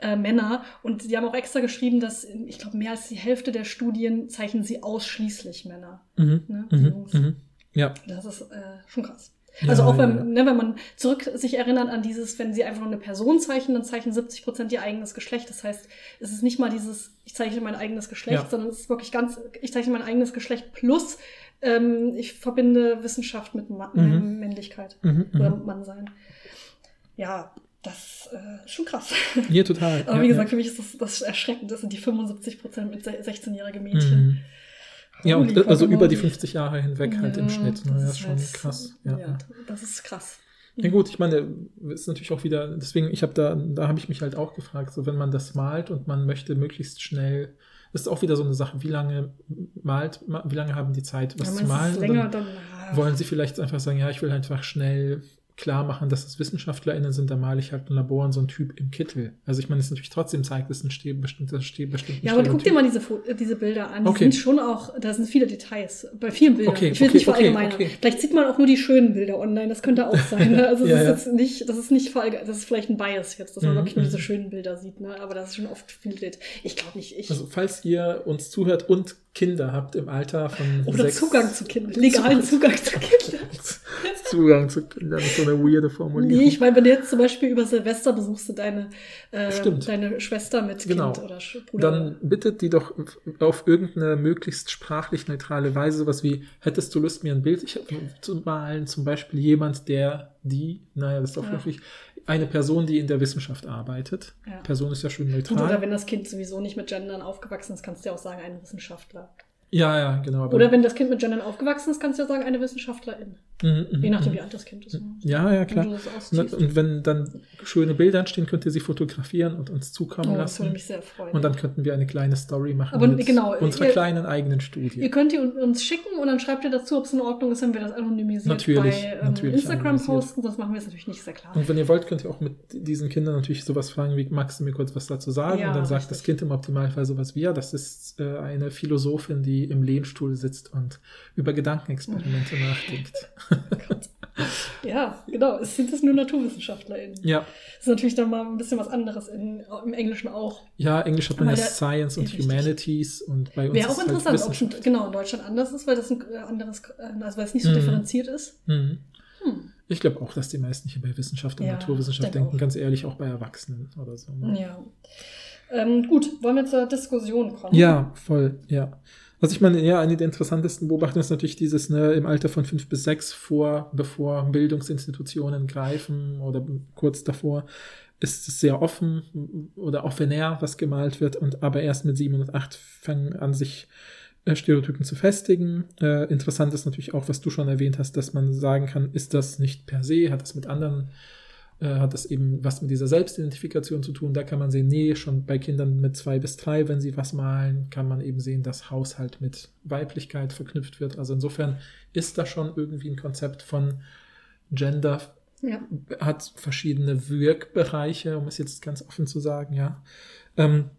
äh, Männer. Und sie haben auch extra geschrieben, dass ich glaube, mehr als die Hälfte der Studien zeichnen sie ausschließlich Männer. Mhm. Ne, die Mhm. Mhm. Ja. Das ist äh, schon krass. Ja, Also auch wenn, ja. ne, wenn man zurück sich erinnert an dieses, wenn sie einfach nur eine Person zeichnen, dann zeichnen 70 Prozent ihr eigenes Geschlecht. Das heißt, es ist nicht mal dieses, ich zeichne mein eigenes Geschlecht, Ja. sondern es ist wirklich ganz, ich zeichne mein eigenes Geschlecht plus ähm, ich verbinde Wissenschaft mit Ma Mhm. Männlichkeit Mhm. oder Mhm. Mannsein. Ja, das äh, ist schon krass. Ja, total. (laughs) Aber ja, wie gesagt, ja. für mich ist das, das erschreckend. Das sind die 75 Prozent mit 16-jährigen Mädchen. Mhm. Ja, und Holy also über die Guacamole. 50 Jahre hinweg halt im Schnitt. Ne? Das ist schon halt- krass. Ja. das ist krass. Ja gut, ich meine, ist natürlich auch wieder, deswegen, ich habe da, da habe ich mich halt auch gefragt, so wenn man das malt und man möchte möglichst schnell, das ist auch wieder so eine Sache, wie lange malt, ma- wie lange haben die Zeit, was Ja, zu malen? länger, dann wollen sie vielleicht einfach sagen, ja, ich will einfach schnell klar machen, dass es WissenschaftlerInnen sind, da male ich halt ein Labor und so ein Typ im Kittel. Also ich meine, es natürlich trotzdem zeigt, es ist ein bestimmter Ste bestimmten Ja, aber guck dir mal diese, äh, diese Bilder an. Die Okay. sind schon auch, da sind viele Details. Bei vielen Bildern. Okay, ich will okay, es nicht okay, verallgemeinern. okay. Vielleicht sieht man auch nur die schönen Bilder online. Das könnte auch sein. Ne? Also (laughs) das Ja, ist jetzt nicht, das ist nicht das ist vielleicht ein Bias jetzt, dass man Mhm, wirklich nur mhm. diese schönen Bilder sieht. Ne? Aber das ist schon oft viel Bild. Ich glaube nicht ich. Also falls ihr uns zuhört und Kinder habt im Alter von Oder sechs, Zugang zu Kindern. Legalen Zugang zu Kindern. (laughs) Zugang zu Kindern ist so eine weirde Formulierung. Nee, ich meine, wenn du jetzt zum Beispiel über Silvester besuchst du deine, äh, deine Schwester mit Genau. Kind oder Bruder. Dann bittet die doch auf irgendeine möglichst sprachlich neutrale Weise, sowas wie, hättest du Lust, mir ein Bild ich, zu malen, zum Beispiel jemand, der, die, naja, das ist auch Ja. wirklich eine Person, die in der Wissenschaft arbeitet. Ja. Person ist ja schön Gut, neutral. oder wenn das Kind sowieso nicht mit Gendern aufgewachsen ist, kannst du ja auch sagen, ein Wissenschaftler. Ja, ja, genau. Oder wenn das Kind mit Gendern aufgewachsen ist, kannst du ja sagen, eine Wissenschaftlerin. Mhm, mhm, Je nachdem, mhm. wie alt das Kind ist. ne? Ja, ja, klar. Das Und, wenn dann schöne Bilder entstehen, könnt ihr sie fotografieren und uns zukommen Oh, das lassen. würde mich sehr freuen. Und dann könnten wir eine kleine Story machen Aber mit genau, unserer ihr- kleinen eigenen Ihr Studie. könnt die uns schicken und dann schreibt ihr dazu, ob es in Ordnung ist, wenn wir das anonymisiert Natürlich, bei ähm, Instagram posten. Sonst machen wir es natürlich nicht sehr klar. Und wenn ihr wollt, könnt ihr auch mit diesen Kindern natürlich sowas fragen wie, magst du mir kurz was dazu sagen? Und dann sagt das Kind im Optimalfall sowas wie, ja, das ist äh, eine Philosophin, die im Lehnstuhl sitzt und über Gedankenexperimente (laughs) nachdenkt. Ja, genau. Es sind es nur NaturwissenschaftlerInnen. Ja, Das ist natürlich dann mal ein bisschen was anderes in, im Englischen auch. ja, Englisch hat man ja Science und Richtig. Humanities und bei uns Wäre ist auch halt interessant, ob es in- Wissenschaft. genau in Deutschland anders ist, weil das ein äh, anderes, äh, also weil es nicht so Mhm. differenziert ist. Mhm. Hm. Ich glaube auch, dass die meisten hier bei Wissenschaft und Ja, Naturwissenschaft denken, auch. ganz ehrlich, auch bei Erwachsenen oder so. ne? Ja. Ähm, gut, wollen wir zur Diskussion kommen? Ja, voll, ja. Also ich meine, ja, eine der interessantesten Beobachtungen ist natürlich dieses, ne, im Alter von fünf bis sechs vor, bevor Bildungsinstitutionen greifen oder kurz davor, ist es sehr offen oder offener, was gemalt wird, und aber erst mit sieben und acht fangen an, sich äh, Stereotypen zu festigen. Äh, interessant ist natürlich auch, was du schon erwähnt hast, dass man sagen kann, ist das nicht per se, hat das mit anderen äh, hat das eben was mit dieser Selbstidentifikation zu tun. Da kann man sehen, nee, schon bei Kindern mit zwei bis drei, wenn sie was malen, kann man eben sehen, dass Haushalt mit Weiblichkeit verknüpft wird. Also insofern ist da schon irgendwie ein Konzept von Gender, Ja. hat verschiedene Wirkbereiche, um es jetzt ganz offen zu sagen, ja. Ähm,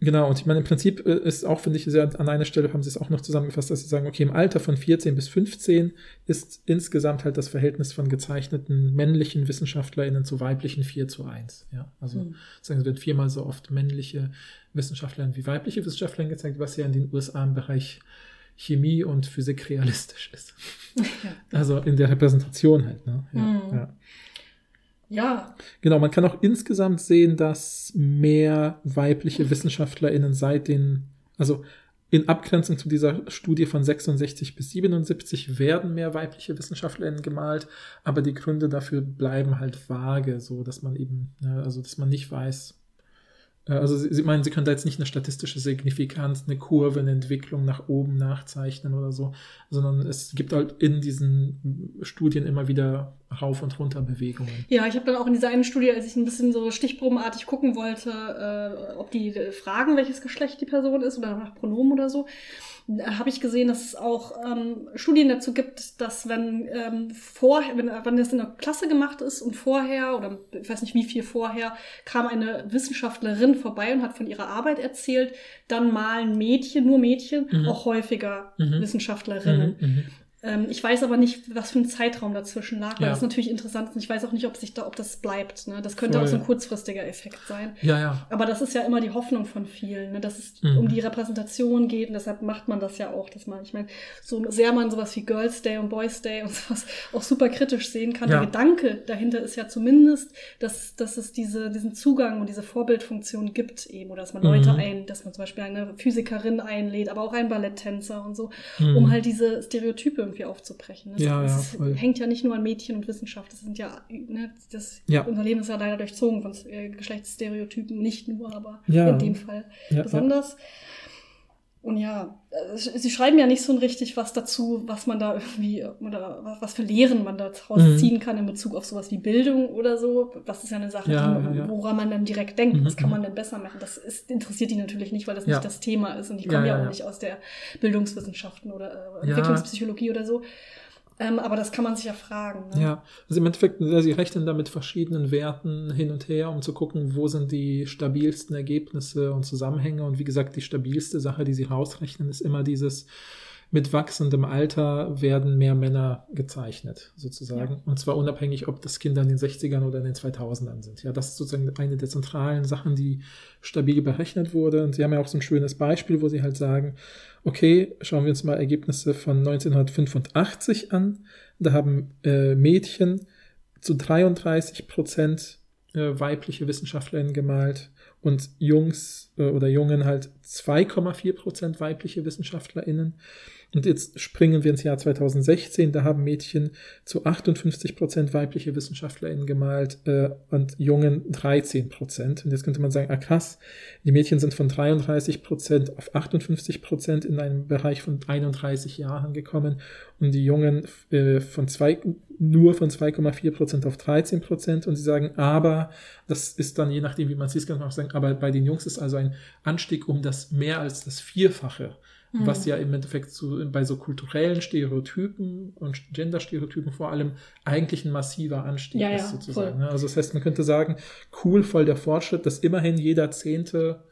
Genau, und ich meine, im Prinzip äh, ist auch, finde ich, sehr, an einer Stelle haben sie es auch noch zusammengefasst, dass sie sagen, okay, im Alter von 14 bis 15 ist insgesamt halt das Verhältnis von gezeichneten männlichen WissenschaftlerInnen zu weiblichen 4 zu 1. Ja, also Hm. sagen, es wird viermal so oft männliche WissenschaftlerInnen wie weibliche WissenschaftlerInnen gezeigt, was ja in den USA im Bereich Chemie und Physik realistisch ist. (laughs) Ja. Also in der Repräsentation halt, ne? Ja, Mhm. ja. Ja, Genau, man kann auch insgesamt sehen, dass mehr weibliche WissenschaftlerInnen seit den, also in Abgrenzung zu dieser Studie von 66 bis 77 werden mehr weibliche WissenschaftlerInnen gemalt, aber die Gründe dafür bleiben halt vage, so dass man eben, ja, also dass man nicht weiß, also Sie, meinen, Sie können da jetzt nicht eine statistische Signifikanz, eine Kurve, eine Entwicklung nach oben nachzeichnen oder so, sondern es gibt halt in diesen Studien immer wieder Rauf- und Runterbewegungen. Ja, ich habe dann auch in dieser einen Studie, als ich ein bisschen so stichprobenartig gucken wollte, äh, ob die äh, fragen, welches Geschlecht die Person ist oder nach Pronomen oder so, äh, habe ich gesehen, dass es auch ähm, Studien dazu gibt, dass wenn ähm, vorher, wenn, wenn das in der Klasse gemacht ist und vorher oder ich weiß nicht wie viel vorher kam eine Wissenschaftlerin vorbei und hat von ihrer Arbeit erzählt, dann malen Mädchen, nur Mädchen, Mhm. auch häufiger Mhm. Wissenschaftlerinnen. Mhm, mhm. Ich weiß aber nicht, was für ein Zeitraum dazwischen lag, weil Ja. das natürlich interessant ist. Und ich weiß auch nicht, ob sich da, ob das bleibt. Ne? Das könnte Voll. auch so ein kurzfristiger Effekt sein. Ja, ja. Aber das ist ja immer die Hoffnung von vielen, ne? dass es Mhm. um die Repräsentation geht und deshalb macht man das ja auch, dass man, ich meine, so sehr man sowas wie Girls Day und Boys Day und (laughs) sowas auch super kritisch sehen kann. Ja. Der Gedanke dahinter ist ja zumindest, dass, dass es diese, diesen Zugang und diese Vorbildfunktion gibt eben oder dass man Mhm. Leute ein, dass man zum Beispiel eine Physikerin einlädt, aber auch einen Balletttänzer und so, Mhm. um halt diese Stereotype irgendwie aufzubrechen. Das, Ja, das ja, hängt ja nicht nur an Mädchen und Wissenschaft. Das sind ja, ne, das, Ja. unser Leben ist ja leider durchzogen von äh, Geschlechtsstereotypen. Nicht nur, aber in dem Fall besonders. Und ja, äh, sie schreiben ja nicht so richtig was dazu, was man da irgendwie, oder was- für Lehren man daraus Mhm. ziehen kann in Bezug auf sowas wie Bildung oder so. Das ist ja eine Sache, Ja, die, ja, woran man dann direkt denkt. Mhm, Was kann mhm. man denn besser machen? Das ist, interessiert die natürlich nicht, weil das Ja. nicht das Thema ist. Und die Ja, kommen ja, auch nicht aus der Bildungswissenschaften oder äh. Entwicklungspsychologie oder so. Ähm, aber das kann man sich ja fragen. Ne? Ja, also im Endeffekt, sie rechnen da mit verschiedenen Werten hin und her, um zu gucken, wo sind die stabilsten Ergebnisse und Zusammenhänge. Und wie gesagt, die stabilste Sache, die sie rausrechnen, ist immer dieses, mit wachsendem Alter werden mehr Männer gezeichnet, sozusagen. Ja. Und zwar unabhängig, ob das Kinder in den 60ern oder in den 2000ern sind. Ja, das ist sozusagen eine der zentralen Sachen, die stabil berechnet wurde. Und sie haben ja auch so ein schönes Beispiel, wo sie halt sagen, okay, schauen wir uns mal Ergebnisse von 1985 an. Da haben äh, Mädchen zu 33 Prozent äh, weibliche Wissenschaftlerinnen gemalt und Jungs äh, oder Jungen halt 2,4 Prozent weibliche WissenschaftlerInnen. Und jetzt springen wir ins Jahr 2016, da haben Mädchen zu 58 Prozent weibliche WissenschaftlerInnen gemalt äh, und Jungen 13 Prozent. Und jetzt könnte man sagen, ah krass, die Mädchen sind von 33 Prozent auf 58 Prozent in einem Bereich von 31 Jahren gekommen und die Jungen äh, von zwei, nur von 2,4 Prozent auf 13 Prozent. Und sie sagen, aber, das ist dann je nachdem, wie man es sieht, kann man auch sagen, aber bei den Jungs ist also ein Anstieg um das mehr als das Vierfache Mhm. Was ja im Endeffekt zu, bei so kulturellen Stereotypen und Genderstereotypen vor allem eigentlich ein massiver Anstieg ja, ist, sozusagen. Ja, ne? also das heißt, man könnte sagen, cool, voll der Fortschritt, dass immerhin jeder Zehnte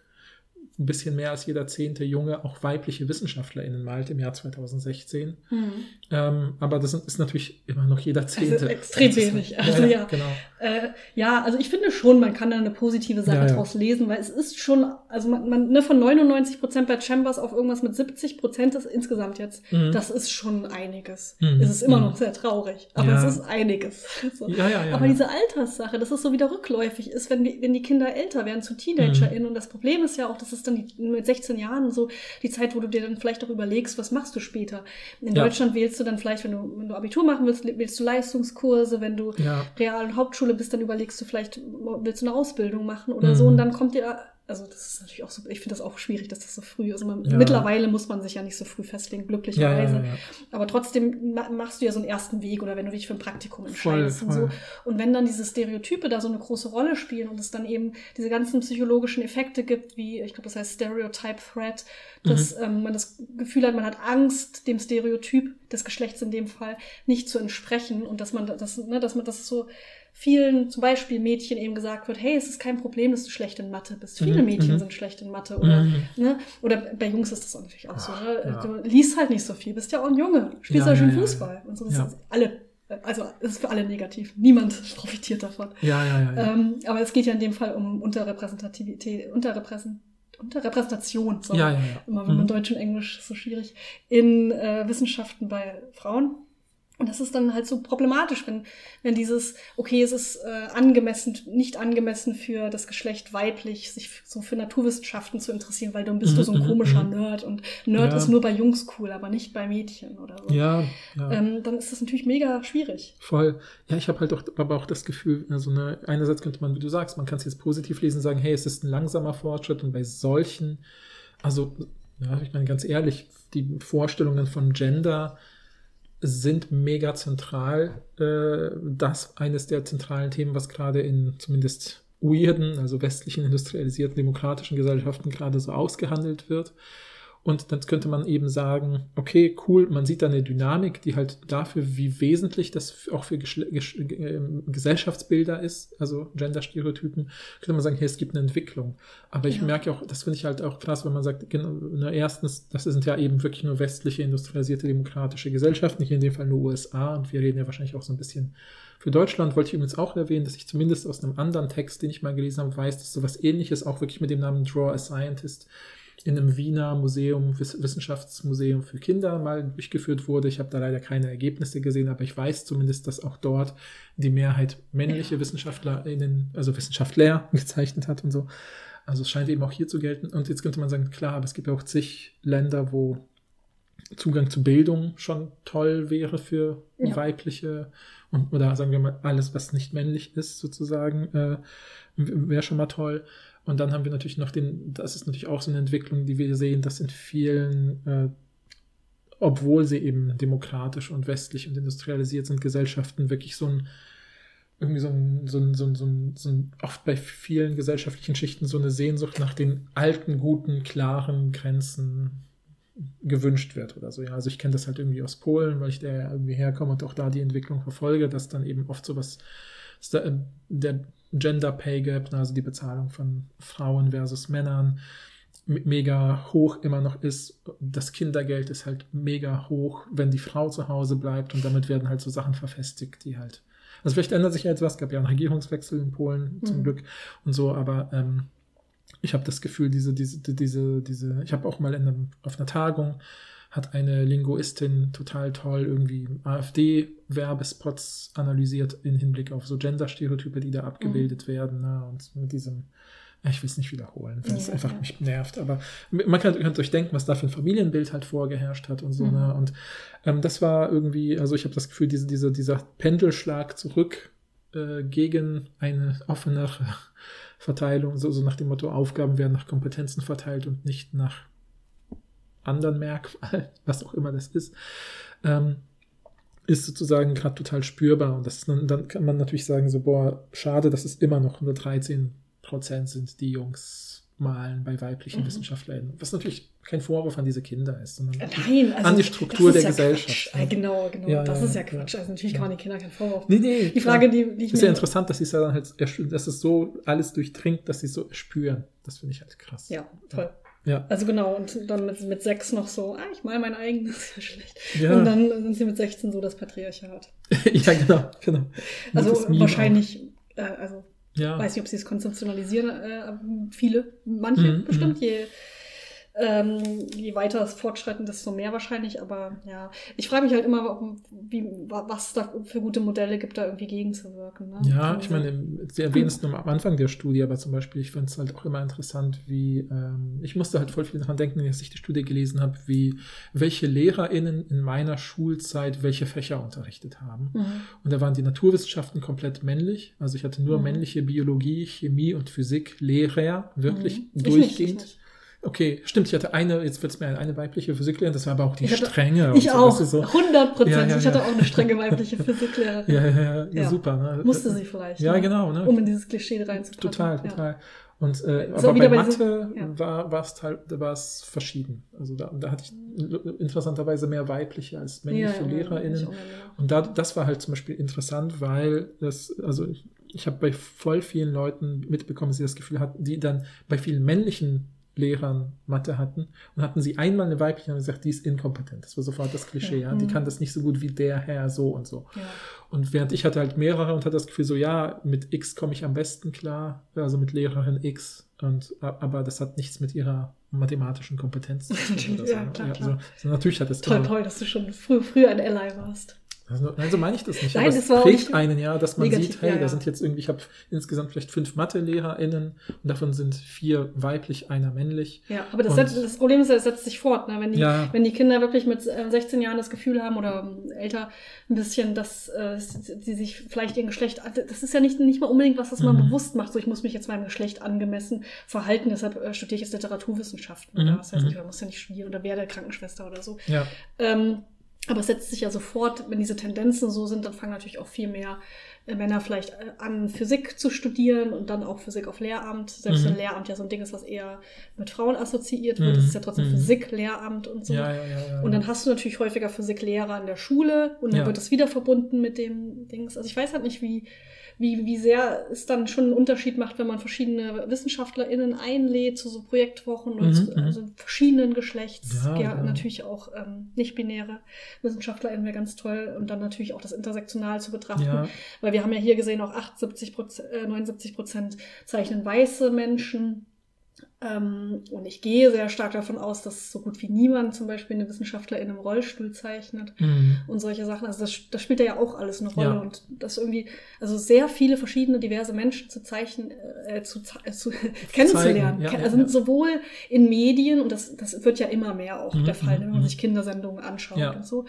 ein bisschen mehr als jeder zehnte Junge auch weibliche WissenschaftlerInnen malt im Jahr 2016. Mhm. Ähm, aber das ist natürlich immer noch jeder zehnte. Extrem wenig. Also ja, ja. Genau. Äh, ja, also ich finde schon, man kann da eine positive Sache ja, ja. draus lesen, weil es ist schon, also man, man ne, von 99 Prozent bei Chambers auf irgendwas mit 70 Prozent ist insgesamt jetzt, mhm. das ist schon einiges. Mhm. Es ist immer noch mhm. sehr traurig, aber es ist einiges. (laughs) So. Ja, ja, ja, aber diese Alterssache, dass es so wieder rückläufig ist, wenn die, wenn die Kinder älter werden zu TeenagerInnen mhm. und das Problem ist ja auch, dass es dann die, mit 16 Jahren so die Zeit, wo du dir dann vielleicht auch überlegst, was machst du später. In Deutschland wählst du dann vielleicht, wenn du, wenn du Abitur machen willst, wählst du Leistungskurse, wenn du Real- und Hauptschule bist, dann überlegst du vielleicht, willst du eine Ausbildung machen oder mhm. so und dann kommt dir also das ist natürlich auch so, ich finde das auch schwierig, dass das so früh ist. Man, ja. Mittlerweile muss man sich ja nicht so früh festlegen, glücklicherweise. Ja, ja, Aber trotzdem machst du ja so einen ersten Weg oder wenn du dich für ein Praktikum entscheidest voll, voll. und so. Und wenn dann diese Stereotype da so eine große Rolle spielen und es dann eben diese ganzen psychologischen Effekte gibt, wie, ich glaube, das heißt Stereotype Threat, dass mhm. ähm, man das Gefühl hat, man hat Angst, dem Stereotyp des Geschlechts in dem Fall nicht zu entsprechen und dass man das, ne, dass man das so vielen, zum Beispiel Mädchen eben gesagt wird, hey, es ist kein Problem, dass du schlecht in Mathe bist. Viele mhm. Mädchen mhm. sind schlecht in Mathe oder, mhm. ne? oder bei Jungs ist das natürlich auch so. Ne? Ja. Du liest halt nicht so viel, bist ja auch ein Junge, spielst ja, ja schon ja, Fußball. Und so, das ist alle, also das ist für alle negativ. Niemand (laughs) profitiert davon. Ja, ja, ja. ja. Ähm, aber es geht ja in dem Fall um Unterrepräsentativität, Unterrepräsentation. Unterrepräsentation, sorry. Ja, ja, ja. Immer wenn man mhm. Deutsch und Englisch ist so schwierig, in äh, Wissenschaften bei Frauen. Und das ist dann halt so problematisch, wenn, wenn dieses, okay, es ist äh, angemessen, nicht angemessen für das Geschlecht weiblich, sich so für Naturwissenschaften zu interessieren, weil dann bist mhm, du so ein mhm, komischer mhm. Nerd und Nerd ja. ist nur bei Jungs cool, aber nicht bei Mädchen oder so. Ja, ja. Ähm, dann ist das natürlich mega schwierig. Voll. Ja, ich habe halt auch, aber auch das Gefühl, also ne, einerseits könnte man, wie du sagst, man kann es jetzt positiv lesen, sagen, hey, es ist ein langsamer Fortschritt und bei solchen, also, ja, ich meine ganz ehrlich, die Vorstellungen von Gender, sind mega zentral. Äh, das eines der zentralen Themen, was gerade in zumindest weirden, also westlichen industrialisierten demokratischen Gesellschaften gerade so ausgehandelt wird. Und dann könnte man eben sagen, okay, cool, man sieht da eine Dynamik, die halt dafür, wie wesentlich das auch für Geschle Gesch äh, Gesellschaftsbilder ist, also Genderstereotypen, könnte man sagen, hey, es gibt eine Entwicklung. Aber ich ja. merke auch, das finde ich halt auch krass, wenn man sagt, genau, erstens, das sind ja eben wirklich nur westliche, industrialisierte, demokratische Gesellschaften, hier in dem Fall nur USA, und wir reden ja wahrscheinlich auch so ein bisschen für Deutschland wollte ich übrigens auch erwähnen, dass ich zumindest aus einem anderen Text, den ich mal gelesen habe, weiß, dass sowas ähnliches auch wirklich mit dem Namen Draw a Scientist in einem Wiener Museum, Wissenschaftsmuseum für Kinder mal durchgeführt wurde. Ich habe da leider keine Ergebnisse gesehen, aber ich weiß zumindest, dass auch dort die Mehrheit männliche ja. WissenschaftlerInnen, also Wissenschaftler (laughs) gezeichnet hat und so. Also es scheint eben auch hier zu gelten. Und jetzt könnte man sagen, klar, aber es gibt ja auch zig Länder, wo Zugang zu Bildung schon toll wäre für ja. weibliche und, oder sagen wir mal alles, was nicht männlich ist, sozusagen, äh, wäre schon mal toll. Und dann haben wir natürlich noch den, das ist natürlich auch so eine Entwicklung, die wir sehen, dass in vielen, äh, obwohl sie eben demokratisch und westlich und industrialisiert sind, Gesellschaften wirklich so ein, irgendwie so ein, so ein, so ein, so ein, so ein oft bei vielen gesellschaftlichen Schichten so eine Sehnsucht nach den alten, guten, klaren Grenzen gewünscht wird oder so. Ja, also ich kenne das halt irgendwie aus Polen, weil ich da irgendwie herkomme und auch da die Entwicklung verfolge, dass dann eben oft sowas, der, der Gender Pay Gap, also die Bezahlung von Frauen versus Männern, mega hoch immer noch ist. Das Kindergeld ist halt mega hoch, wenn die Frau zu Hause bleibt und damit werden halt so Sachen verfestigt, die halt. Also vielleicht ändert sich ja etwas, es gab ja einen Regierungswechsel in Polen zum mhm. Glück und so, aber ähm, ich habe das Gefühl, diese, diese, diese, diese, ich habe auch mal in einem, auf einer Tagung hat eine Linguistin total toll irgendwie AfD-Werbespots analysiert in Hinblick auf so Gender-Stereotype, die da abgebildet mhm. werden. Ne? Und mit diesem, ich will es nicht wiederholen, weil ja, es einfach ja. mich nervt. Aber man kann, könnt euch denken, was da für ein Familienbild halt vorgeherrscht hat und so. Mhm. Ne? Und ähm, das war irgendwie, also ich habe das Gefühl, diese, diese, dieser Pendelschlag zurück äh, gegen eine offenere Verteilung, so, so nach dem Motto, Aufgaben werden nach Kompetenzen verteilt und nicht nach anderen Merkmalen, (laughs) was auch immer das ist, ähm, ist sozusagen gerade total spürbar. Und das ist, dann, dann kann man natürlich sagen, so, boah, schade, dass es immer noch nur 13 Prozent sind, die Jungs malen bei weiblichen mhm. Wissenschaftlern. Was natürlich kein Vorwurf an diese Kinder ist, sondern Nein, also an die Struktur der ja Gesellschaft. Ja. Genau, genau. Ja, das ist ja Quatsch. Also natürlich kann man den Kindern keinen Vorwurf. Nee, nee, die Frage, die, die ich ist ja interessant, dass sie es dann halt, dass es so alles durchdringt, dass sie es so spüren. Das finde ich halt krass. Ja, toll. Ja. Also genau, und dann mit, mit sechs noch so, ah, ich mal mein eigenes, (laughs) ist ja schlecht. Ja. Und dann sind sie mit 16 so das Patriarchat. (laughs) ja, genau, genau. Also wahrscheinlich, äh, also ja. weiß nicht, ob sie es konzeptionalisieren, äh, viele, manche mhm, bestimmt, mhm. je ähm, je weiter es fortschreiten, desto mehr wahrscheinlich. Aber ja, ich frage mich halt immer, wie, was da für gute Modelle gibt, da irgendwie gegenzuwirken. Ne? Ja, ich meine, Sie erwähnen es nur am Anfang der Studie, aber zum Beispiel, ich finde es halt auch immer interessant, wie, ähm, ich musste halt voll viel daran denken, als ich die Studie gelesen habe, wie, welche LehrerInnen in meiner Schulzeit welche Fächer unterrichtet haben. Mhm. Und da waren die Naturwissenschaften komplett männlich. Also ich hatte nur mhm. männliche Biologie, Chemie und Physik Lehrer, wirklich mhm. durchgehend. Okay, stimmt, ich hatte eine, jetzt wird es mir eine weibliche Physiklehrerin, das war aber auch die ich strenge. Ich so, auch, so. 100 Prozent. Ja, ja, ich hatte auch eine strenge weibliche Physiklehrerin. (laughs) ja, ja, ja, super. Ne? Musste sie vielleicht. Ja, ne? genau. Ne? Um in dieses Klischee reinzukommen. Total, total. Und, äh, so aber bei Mathe so, war es halt, war es verschieden. Also da, da hatte ich interessanterweise mehr weibliche als männliche LehrerInnen. Und da, das war halt zum Beispiel interessant, weil das, also ich, ich habe bei voll vielen Leuten mitbekommen, dass sie das Gefühl hatten, die dann bei vielen männlichen Lehrern Mathe hatten und hatten sie einmal eine weibliche und gesagt, die ist inkompetent. Das war sofort das Klischee, ja. ja. Die mhm. kann das nicht so gut wie der Herr so und so. Ja. Und während ich hatte halt mehrere und hatte das Gefühl so, ja, mit X komme ich am besten klar, also mit Lehrerin X. Und, aber das hat nichts mit ihrer mathematischen Kompetenz zu tun. (laughs) ja, so. klar, klar. Also, also, natürlich hat es toll, toll, dass du schon früh, früh ein Ally warst. Also, nein, so meine ich das nicht. Nein, aber das es prägt einen ja, dass man negativ, sieht, hey, ja, ja. da sind jetzt irgendwie, ich habe insgesamt vielleicht fünf Mathe-LehrerInnen und davon sind vier weiblich, einer männlich. Ja, aber das, setzt, das Problem ist, es setzt sich fort. Ne? Wenn, die, ja. wenn die Kinder wirklich mit 16 äh, Jahren das Gefühl haben oder älter ein bisschen, dass äh, sie sich vielleicht ihr Geschlecht, das ist ja nicht, nicht mal unbedingt was, was man mhm. bewusst macht, so ich muss mich jetzt meinem Geschlecht angemessen verhalten, deshalb äh, studiere ich jetzt Literaturwissenschaften mhm. oder was weiß ich, mhm. oder muss ja nicht studieren oder werde Krankenschwester oder so. Ja. Ähm, aber es setzt sich ja sofort, wenn diese Tendenzen so sind, dann fangen natürlich auch viel mehr äh, Männer vielleicht äh, an, Physik zu studieren und dann auch Physik auf Lehramt. Selbst mhm. wenn Lehramt ja so ein Ding ist, was eher mit Frauen assoziiert wird. Mhm. Das ist ja trotzdem mhm. Physik, Lehramt und so. Ja, ja, ja, und dann hast du natürlich häufiger Physiklehrer in der Schule und dann wird das wieder verbunden mit dem Dings. Also ich weiß halt nicht, wie, wie, wie sehr es dann schon einen Unterschied macht, wenn man verschiedene WissenschaftlerInnen einlädt zu so Projektwochen und mhm, zu, mhm. also verschiedenen Geschlechts. Ja, ja, natürlich auch ähm, nicht-binäre WissenschaftlerInnen wäre ganz toll und dann natürlich auch das intersektional zu betrachten. Weil wir haben ja hier gesehen, auch 78 Prozent, äh, 79 Prozent zeichnen weiße Menschen. Ähm, und ich gehe sehr stark davon aus, dass so gut wie niemand zum Beispiel eine Wissenschaftlerin im Rollstuhl zeichnet mhm. und solche Sachen. Also das, das spielt ja auch alles eine Rolle. Ja. Und das irgendwie, also sehr viele verschiedene diverse Menschen zu zeichnen, äh, zu, äh, zu (laughs) kennenzulernen. Ja, also ja, sowohl in Medien, und das, das wird ja immer mehr auch mhm. der Fall, wenn man mhm. sich Kindersendungen anschaut und so.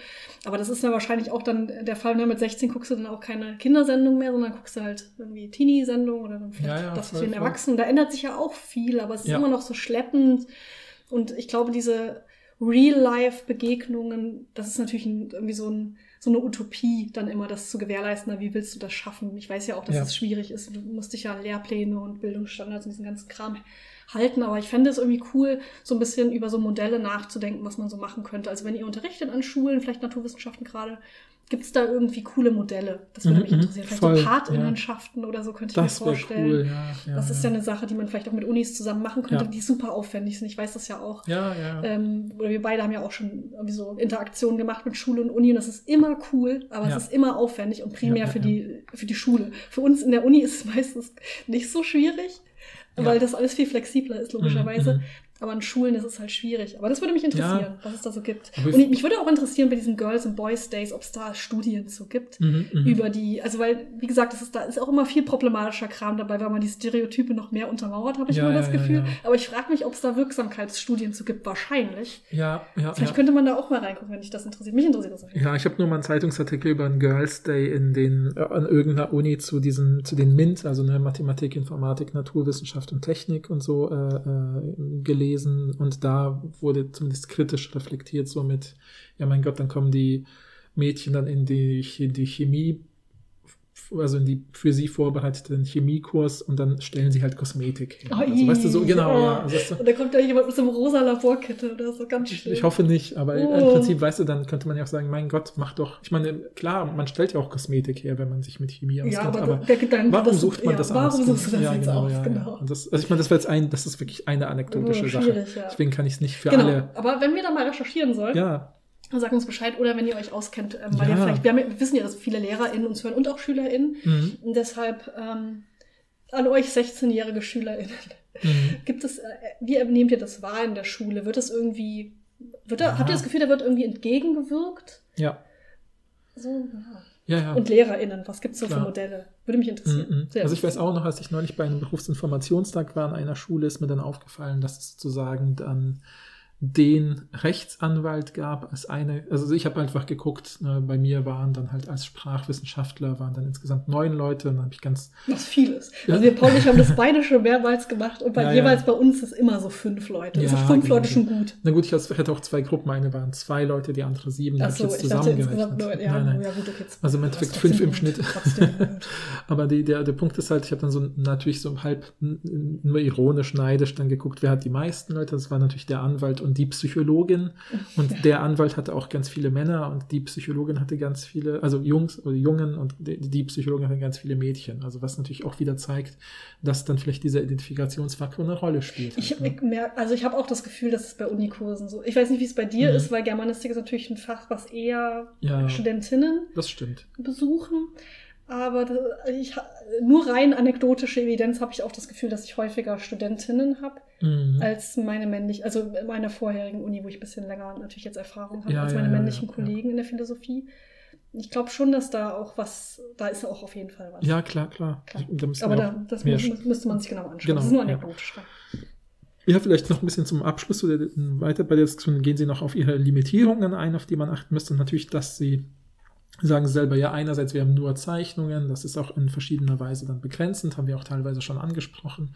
Aber das ist ja wahrscheinlich auch dann der Fall, ne? mit 16 guckst du dann auch keine Kindersendung mehr, sondern guckst du halt irgendwie Teenie-Sendung oder dann vielleicht das für den Erwachsenen. Da ändert sich ja auch viel, aber es ist immer noch so schleppend. Und ich glaube, diese Real-Life-Begegnungen, das ist natürlich ein, irgendwie so ein so eine Utopie, dann immer das zu gewährleisten. Na, wie willst du das schaffen? Ich weiß ja auch, dass Ja. es schwierig ist. Du musst dich ja an Lehrpläne und Bildungsstandards und diesen ganzen Kram halten. Aber ich fände es irgendwie cool, so ein bisschen über so Modelle nachzudenken, was man so machen könnte. Also wenn ihr unterrichtet an Schulen, vielleicht Naturwissenschaften gerade, gibt es da irgendwie coole Modelle? Das würde Mhm, mich mhm, interessieren. Vielleicht voll, so Partinnenschaften oder so könnte ich Das mir vorstellen. cool, ja. ja das ist ja eine Sache, die man vielleicht auch mit Unis zusammen machen könnte, Ja. die super aufwendig sind. Ich weiß das ja auch. Ja, ja. Ähm, oder wir beide haben ja auch schon irgendwie so Interaktionen gemacht mit Schule und Uni und das ist immer cool, aber Ja. es ist immer aufwendig und primär Ja, ja, für, ja. die, für die Schule. Für uns in der Uni ist es (laughs) meistens nicht so schwierig, Ja. weil das alles viel flexibler ist, logischerweise. Mhm. Aber an Schulen ist es halt schwierig. Aber das würde mich interessieren, was es da so gibt. Aber Und ich- mich würde auch interessieren bei diesen Girls and Boys Days, ob es da Studien zu gibt Mhm, mhm. über die, also weil, wie gesagt, das ist, da ist auch immer viel problematischer Kram dabei, weil man die Stereotype noch mehr untermauert, habe ich Ja, immer ja, das ja, Gefühl. ja. Aber ich frage mich, ob es da Wirksamkeitsstudien zu gibt. Wahrscheinlich. ja, ja, Vielleicht ja. könnte man da auch mal reingucken, wenn dich das interessiert. Mich interessiert das. Ja, ich habe nur mal einen Zeitungsartikel über einen Girls Day in den an irgendeiner Uni zu diesen zu den MINT, also eine Mathematik, Informatik, Naturwissenschaft und Technik und so äh, äh, gelesen und da wurde zumindest kritisch reflektiert so mit ja mein Gott, dann kommen die Mädchen dann in die in die Chemie also in die für sie vorbereiteten Chemiekurs und dann stellen sie halt Kosmetik her. also, weißt du so genau, ja, also das ist so, Und da kommt da jemand mit so einem rosa Laborkette oder so, ganz ich, schön. ich hoffe nicht, aber Oh. im Prinzip, weißt du, dann könnte man ja auch sagen, mein Gott, mach doch. Ich meine, klar, man stellt ja auch Kosmetik her, wenn man sich mit Chemie ja, auskennt, aber, aber, der Gedanke, warum dass du- sucht man ja, das warum aus? suchst du das ja, jetzt genau, aus? ja, genau. ja. Das, also ich meine, das war jetzt ein, das ist wirklich eine anekdotische Oh, Sache. ja. Deswegen kann ich es nicht für Genau, alle. aber wenn wir da mal recherchieren sollen, Ja, sagt uns Bescheid. Oder wenn ihr euch auskennt, ähm, weil Ja. vielleicht, wir, haben, wir wissen ja, dass viele LehrerInnen uns hören und auch SchülerInnen. mhm. Und deshalb ähm, an euch 16-jährige SchülerInnen. Mhm. Gibt es, äh, wie nehmt ihr das wahr in der Schule? Wird es irgendwie, wird da, Ja. habt ihr das Gefühl, da wird irgendwie entgegengewirkt? ja, So, ja. ja, ja. Und LehrerInnen, was gibt es so für Klar. Modelle? Würde mich interessieren. Mhm. Sehr Also ich weiß auch noch, als ich neulich bei einem Berufsinformationstag war an einer Schule, ist mir dann aufgefallen, dass es sozusagen dann den Rechtsanwalt gab als eine, also ich habe einfach geguckt, ne, bei mir waren dann halt als Sprachwissenschaftler waren dann insgesamt neun Leute und dann habe ich ganz, Was viel ist. Ja. Also wir, Paul und ich haben das beide schon mehrmals gemacht und bei (laughs) Ja, ja. jeweils bei uns ist immer so fünf Leute. Ja, also fünf genau. Leute schon gut. na gut, ich hatte auch zwei Gruppen, eine waren zwei Leute, die andere sieben, die habe ich jetzt dachte zusammengerechnet. nur, ja, nein, nein. ja gut, okay. Also im Endeffekt fünf im. Schnitt. (laughs) Aber die, der, der Punkt ist halt, ich habe dann so natürlich so halb nur ironisch, neidisch dann geguckt, wer hat die meisten Leute. Das war natürlich der Anwalt und die Psychologin. (laughs) Und der Anwalt hatte auch ganz viele Männer und die Psychologin hatte ganz viele, also Jungs oder Jungen und die, Psychologin hatte ganz viele Mädchen. Also was natürlich auch wieder zeigt, dass dann vielleicht dieser Identifikationsfaktor eine Rolle spielt. Ich, halt, ne? ich merk, also ich habe auch das Gefühl, dass es bei Unikursen so. Ich weiß nicht, wie es bei dir Mhm. ist, weil Germanistik ist natürlich ein Fach, was eher Ja. Studentinnen Das stimmt. besuchen. Aber ich, nur rein anekdotische Evidenz habe ich auch das Gefühl, dass ich häufiger Studentinnen habe Mhm. als meine männlich, also in meiner vorherigen Uni, wo ich ein bisschen länger natürlich jetzt Erfahrung habe Ja, als meine ja, männlichen ja, Kollegen in der Philosophie. Ich glaube schon, dass da auch was, da ist auch auf jeden Fall was. Ja, klar, klar. Klar. Da Aber da, das müsste man sich genau anschauen. Genau, das ist nur anekdotisch. Ja, vielleicht noch ein bisschen zum Abschluss oder weiter bei der Diskussion gehen Sie noch auf Ihre Limitierungen ein, auf die man achten müsste. Und natürlich, dass Sie sagen Sie selber, ja, einerseits, wir haben nur Zeichnungen, das ist auch in verschiedener Weise dann begrenzend, haben wir auch teilweise schon angesprochen.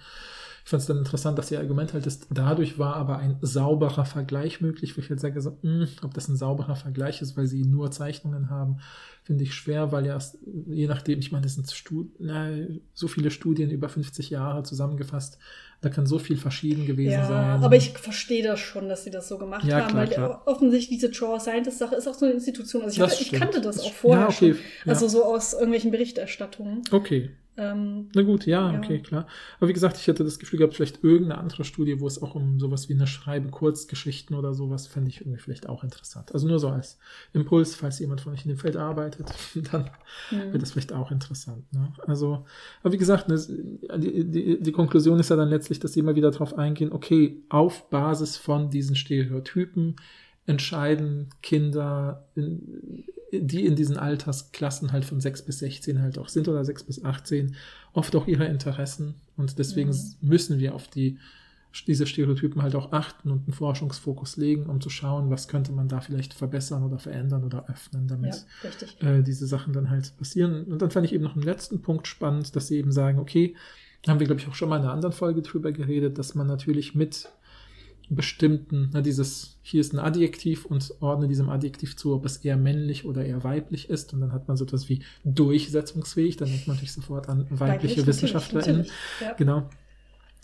Ich fand es dann interessant, dass Ihr Argument halt ist, dadurch war aber ein sauberer Vergleich möglich, wo ich jetzt sage, so, mh, ob das ein sauberer Vergleich ist, weil Sie nur Zeichnungen haben, finde ich schwer, weil ja, je nachdem, ich meine, das sind Stud na, so viele Studien über 50 Jahre zusammengefasst, da kann so viel verschieden gewesen Ja, sein. aber ich verstehe das schon, dass sie das so gemacht Ja, haben, klar, weil klar. offensichtlich diese Draw Scientist Sache ist auch so eine Institution. Also ich, hab, ich kannte das auch vorher ja, okay, schon. Also so aus irgendwelchen Berichterstattungen. Okay, Ähm, na gut, ja, Ja. okay, klar. Aber wie gesagt, ich hätte das Gefühl gehabt, vielleicht irgendeine andere Studie, wo es auch um sowas wie eine Schreibe Kurzgeschichten oder sowas, fände ich irgendwie vielleicht auch interessant. Also nur so als Impuls, falls jemand von euch in dem Feld arbeitet, (laughs) dann hm. wird das vielleicht auch interessant. Ne? Also, aber wie gesagt, ne, die, die, die Konklusion ist ja dann letztlich, dass sie immer wieder darauf eingehen, okay, auf Basis von diesen Stereotypen entscheiden Kinder, in, die in diesen Altersklassen halt von 6 bis 16 halt auch sind oder 6 bis 18, oft auch ihre Interessen. Und deswegen Mhm. müssen wir auf die diese Stereotypen halt auch achten und einen Forschungsfokus legen, um zu schauen, was könnte man da vielleicht verbessern oder verändern oder öffnen, ja, damit richtig. äh, diese Sachen dann halt passieren. Und dann fand ich eben noch einen letzten Punkt spannend, dass sie eben sagen, okay, haben wir, glaube ich, auch schon mal in einer anderen Folge drüber geredet, dass man natürlich mit bestimmten, na, dieses, hier ist ein Adjektiv und ordne diesem Adjektiv zu, ob es eher männlich oder eher weiblich ist. Und dann hat man so etwas wie durchsetzungsfähig, dann denkt man natürlich sofort an weibliche Weiblich, WissenschaftlerInnen. ja. Genau.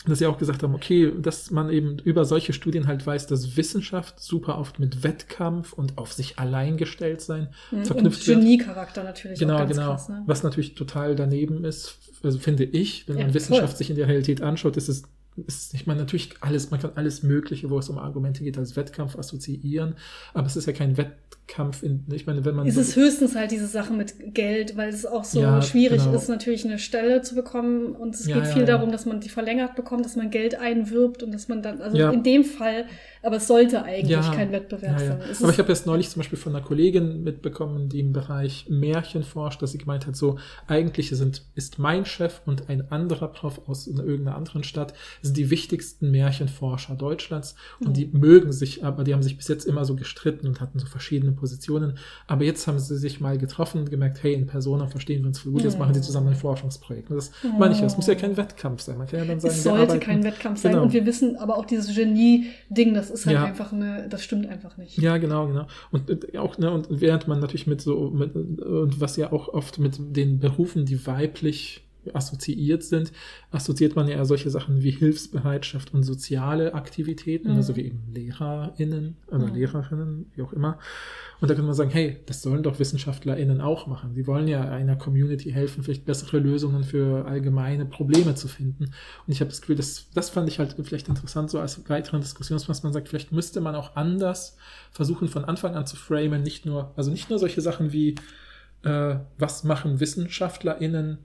Dass sie auch gesagt haben, okay, dass man eben über solche Studien halt weiß, dass Wissenschaft super oft mit Wettkampf und auf sich allein gestellt sein Mhm. Und verknüpft wird. Geniecharakter natürlich Genau, genau. krass. Ne? Was natürlich total daneben ist, also finde ich, wenn Ja, man voll. Wissenschaft sich in der Realität anschaut, ist es, ist, ich meine, natürlich alles, man kann alles Mögliche, wo es um Argumente geht, als Wettkampf assoziieren, aber es ist ja kein Wettkampf in, ich meine, wenn man. Es ist höchstens halt diese Sache mit Geld, weil es auch so Ja, schwierig genau. ist, natürlich eine Stelle zu bekommen. Und es Ja, geht viel ja. darum, dass man die verlängert bekommt, dass man Geld einwirbt und dass man dann, also in dem Fall, aber es sollte eigentlich Ja, kein Wettbewerb Ja, sein. Es Aber ich habe jetzt neulich zum Beispiel von einer Kollegin mitbekommen, die im Bereich Märchen forscht, dass sie gemeint hat, so eigentlich sind, ist mein Chef und ein anderer Prof aus irgendeiner anderen Stadt sind die wichtigsten Märchenforscher Deutschlands und die mögen sich, aber die haben sich bis jetzt immer so gestritten und hatten so verschiedene Positionen. Aber jetzt haben sie sich mal getroffen und gemerkt, hey, in Persona verstehen wir uns voll gut, jetzt machen sie zusammen ein Forschungsprojekt. Und das meine ich, ja, es muss ja kein Wettkampf sein. Man kann ja dann sagen, es sollte kein Wettkampf sein. Genau. Und wir wissen aber auch dieses Genie-Ding, das ist halt Ja. einfach eine, das stimmt einfach nicht. Ja, genau, genau. Und äh, auch, ne, und während man natürlich mit so, mit, und was ja auch oft mit den Berufen, die weiblich assoziiert sind, assoziiert man ja solche Sachen wie Hilfsbereitschaft und soziale Aktivitäten, Mhm. also wie eben LehrerInnen oder Mhm. Lehrerinnen, wie auch immer. Und da könnte man sagen, hey, das sollen doch WissenschaftlerInnen auch machen. Sie wollen ja einer Community helfen, vielleicht bessere Lösungen für allgemeine Probleme zu finden. Und ich habe das Gefühl, das, das fand ich halt vielleicht interessant, so als weiteren Diskussionspunkt, man sagt, vielleicht müsste man auch anders versuchen, von Anfang an zu framen, nicht nur, also nicht nur solche Sachen wie, äh, was machen WissenschaftlerInnen,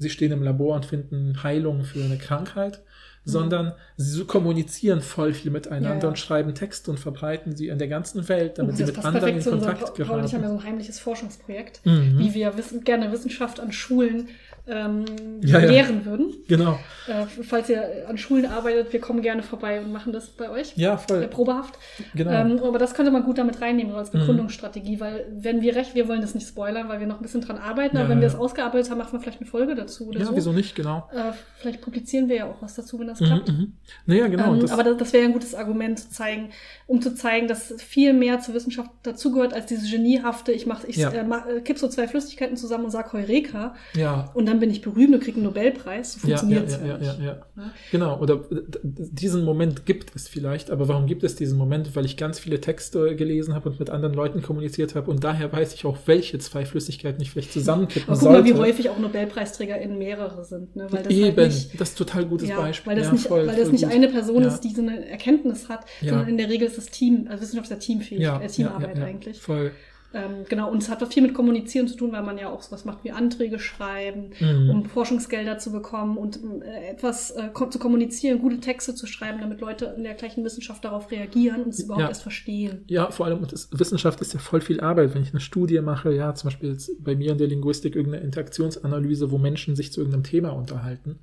sie stehen im Labor und finden Heilung für eine Krankheit, sondern sie kommunizieren voll viel miteinander Ja, ja. und schreiben Texte und verbreiten sie in der ganzen Welt, damit Und sie mit anderen in perfekt zu unserem, Kontakt Paul und ich haben ja geraten. so ein heimliches Forschungsprojekt, Mhm. wie wir wissen, gerne Wissenschaft an Schulen ähm, Ja, ja. lehren würden. Genau. Äh, falls ihr an Schulen arbeitet, wir kommen gerne vorbei und machen das bei euch. Ja, Äh, voll. probehaft. Genau. Ähm, aber das könnte man gut damit reinnehmen, als Mhm. Begründungsstrategie, weil wenn wir recht, wir wollen das nicht spoilern, weil wir noch ein bisschen dran arbeiten, Ja, aber wenn wir ja. es ausgearbeitet haben, machen wir vielleicht eine Folge dazu oder ja, so. wieso nicht, genau. Äh, vielleicht publizieren wir ja auch was dazu, wenn das Mhm, klappt. mhm. Naja, genau. ähm, das, aber das, das wäre ja ein gutes Argument zu zeigen, um zu zeigen, dass viel mehr zur Wissenschaft dazugehört als dieses geniehafte, ich mach, ich Ja. äh, mach, äh, kipp so zwei Flüssigkeiten zusammen und sag Heureka ja, und dann bin ich berühmt und kriege einen Nobelpreis. So ja, ja, funktioniert es ja, ja, ja, ja. Ja. Genau, oder äh, d- d- diesen Moment gibt es vielleicht, aber warum gibt es diesen Moment? Weil ich ganz viele Texte gelesen habe und mit anderen Leuten kommuniziert habe und daher weiß ich auch, welche zwei Flüssigkeiten ich vielleicht zusammenkippen Aber guck mal, wie sollte. häufig auch NobelpreisträgerInnen mehrere sind. Ne? Weil das Eben, halt nicht, das ist total gutes ja, Beispiel. weil das ja, nicht, voll, weil das nicht gut. eine Person Ja. ist, die so eine Erkenntnis hat, Ja. sondern in der Regel ist das Team, also Wissenschaft ist ja Teamfähig, ja, äh, Teamarbeit ja, ja, ja, eigentlich. Voll. Ähm, genau, und es hat viel mit Kommunizieren zu tun, weil man ja auch sowas macht wie Anträge schreiben, Mhm. um Forschungsgelder zu bekommen und äh, etwas äh, zu kommunizieren, gute Texte zu schreiben, damit Leute in der gleichen Wissenschaft darauf reagieren und es überhaupt Ja. erst verstehen. Ja, vor allem, das, Wissenschaft ist ja voll viel Arbeit. Wenn ich eine Studie mache, ja, zum Beispiel bei mir in der Linguistik irgendeine Interaktionsanalyse, wo Menschen sich zu irgendeinem Thema unterhalten.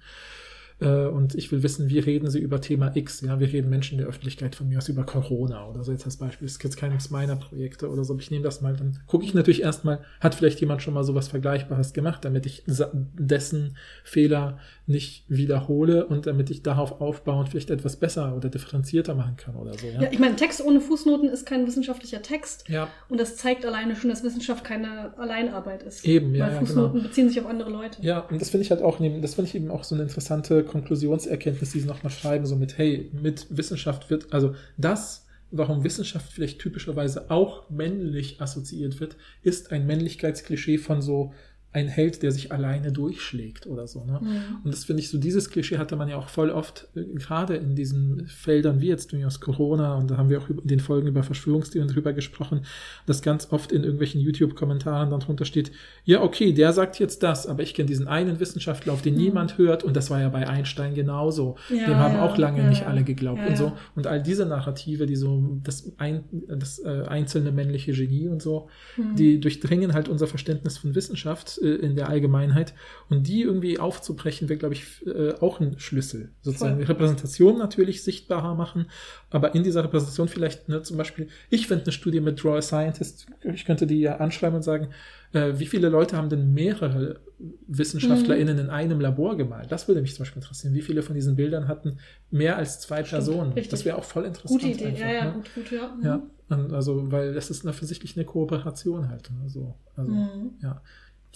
Äh, und ich will wissen, wie reden sie über Thema X? Ja, wie reden Menschen in der Öffentlichkeit von mir aus über Corona oder so jetzt als Beispiel. Das ist jetzt keines meiner Projekte oder so, ich nehme das mal, dann gucke ich natürlich erstmal, hat vielleicht jemand schon mal sowas Vergleichbares gemacht, damit ich dessen Fehler nicht wiederhole und damit ich darauf aufbauend vielleicht etwas besser oder differenzierter machen kann oder so. Ja, ich meine, Text ohne Fußnoten ist kein wissenschaftlicher Text. ja. Und das zeigt alleine schon, dass Wissenschaft keine Alleinarbeit ist. Eben, ja, Weil ja, Fußnoten beziehen sich auf andere Leute. Ja, und das finde ich halt auch, neben- das finde ich eben auch so eine interessante Konklusionserkenntnis, die sie nochmal schreiben, so mit, hey, mit Wissenschaft wird, also das, warum Wissenschaft vielleicht typischerweise auch männlich assoziiert wird, ist ein Männlichkeitsklischee von so ein Held, der sich alleine durchschlägt oder so. Ne? Mhm. Und das finde ich so, dieses Klischee hatte man ja auch voll oft, äh, gerade in diesen Feldern wie jetzt durchaus Corona, und da haben wir auch in den Folgen über Verschwörungstheorien drüber gesprochen, dass ganz oft in irgendwelchen YouTube-Kommentaren dann drunter steht, ja, okay, der sagt jetzt das, aber ich kenne diesen einen Wissenschaftler, auf den niemand hört, und das war ja bei Einstein genauso. Mhm. Ja, Dem haben ja, auch lange ja, nicht alle geglaubt und so. Und all diese Narrative, die so, das, ein, das äh, einzelne männliche Genie und so, Mhm. die durchdringen halt unser Verständnis von Wissenschaft äh, in der Allgemeinheit. Und die irgendwie aufzubrechen, wäre, glaube ich, äh, auch ein Schlüssel. Sozusagen Voll. die Repräsentation natürlich sichtbarer machen, aber in dieser Repräsentation vielleicht, ne, zum Beispiel, ich fände eine Studie mit Draw a Scientist, ich könnte die ja anschreiben und sagen, äh, wie viele Leute haben denn mehrere WissenschaftlerInnen in einem Labor gemalt? Das würde mich zum Beispiel interessieren. Wie viele von diesen Bildern hatten mehr als zwei Personen? richtig. Das wäre auch voll interessant. Gute Idee, einfach, ja, ja, ne? gut, gut, ja. Ja, und also, weil das ist offensichtlich eine Kooperation halt. Ne? So, also, Mhm. ja.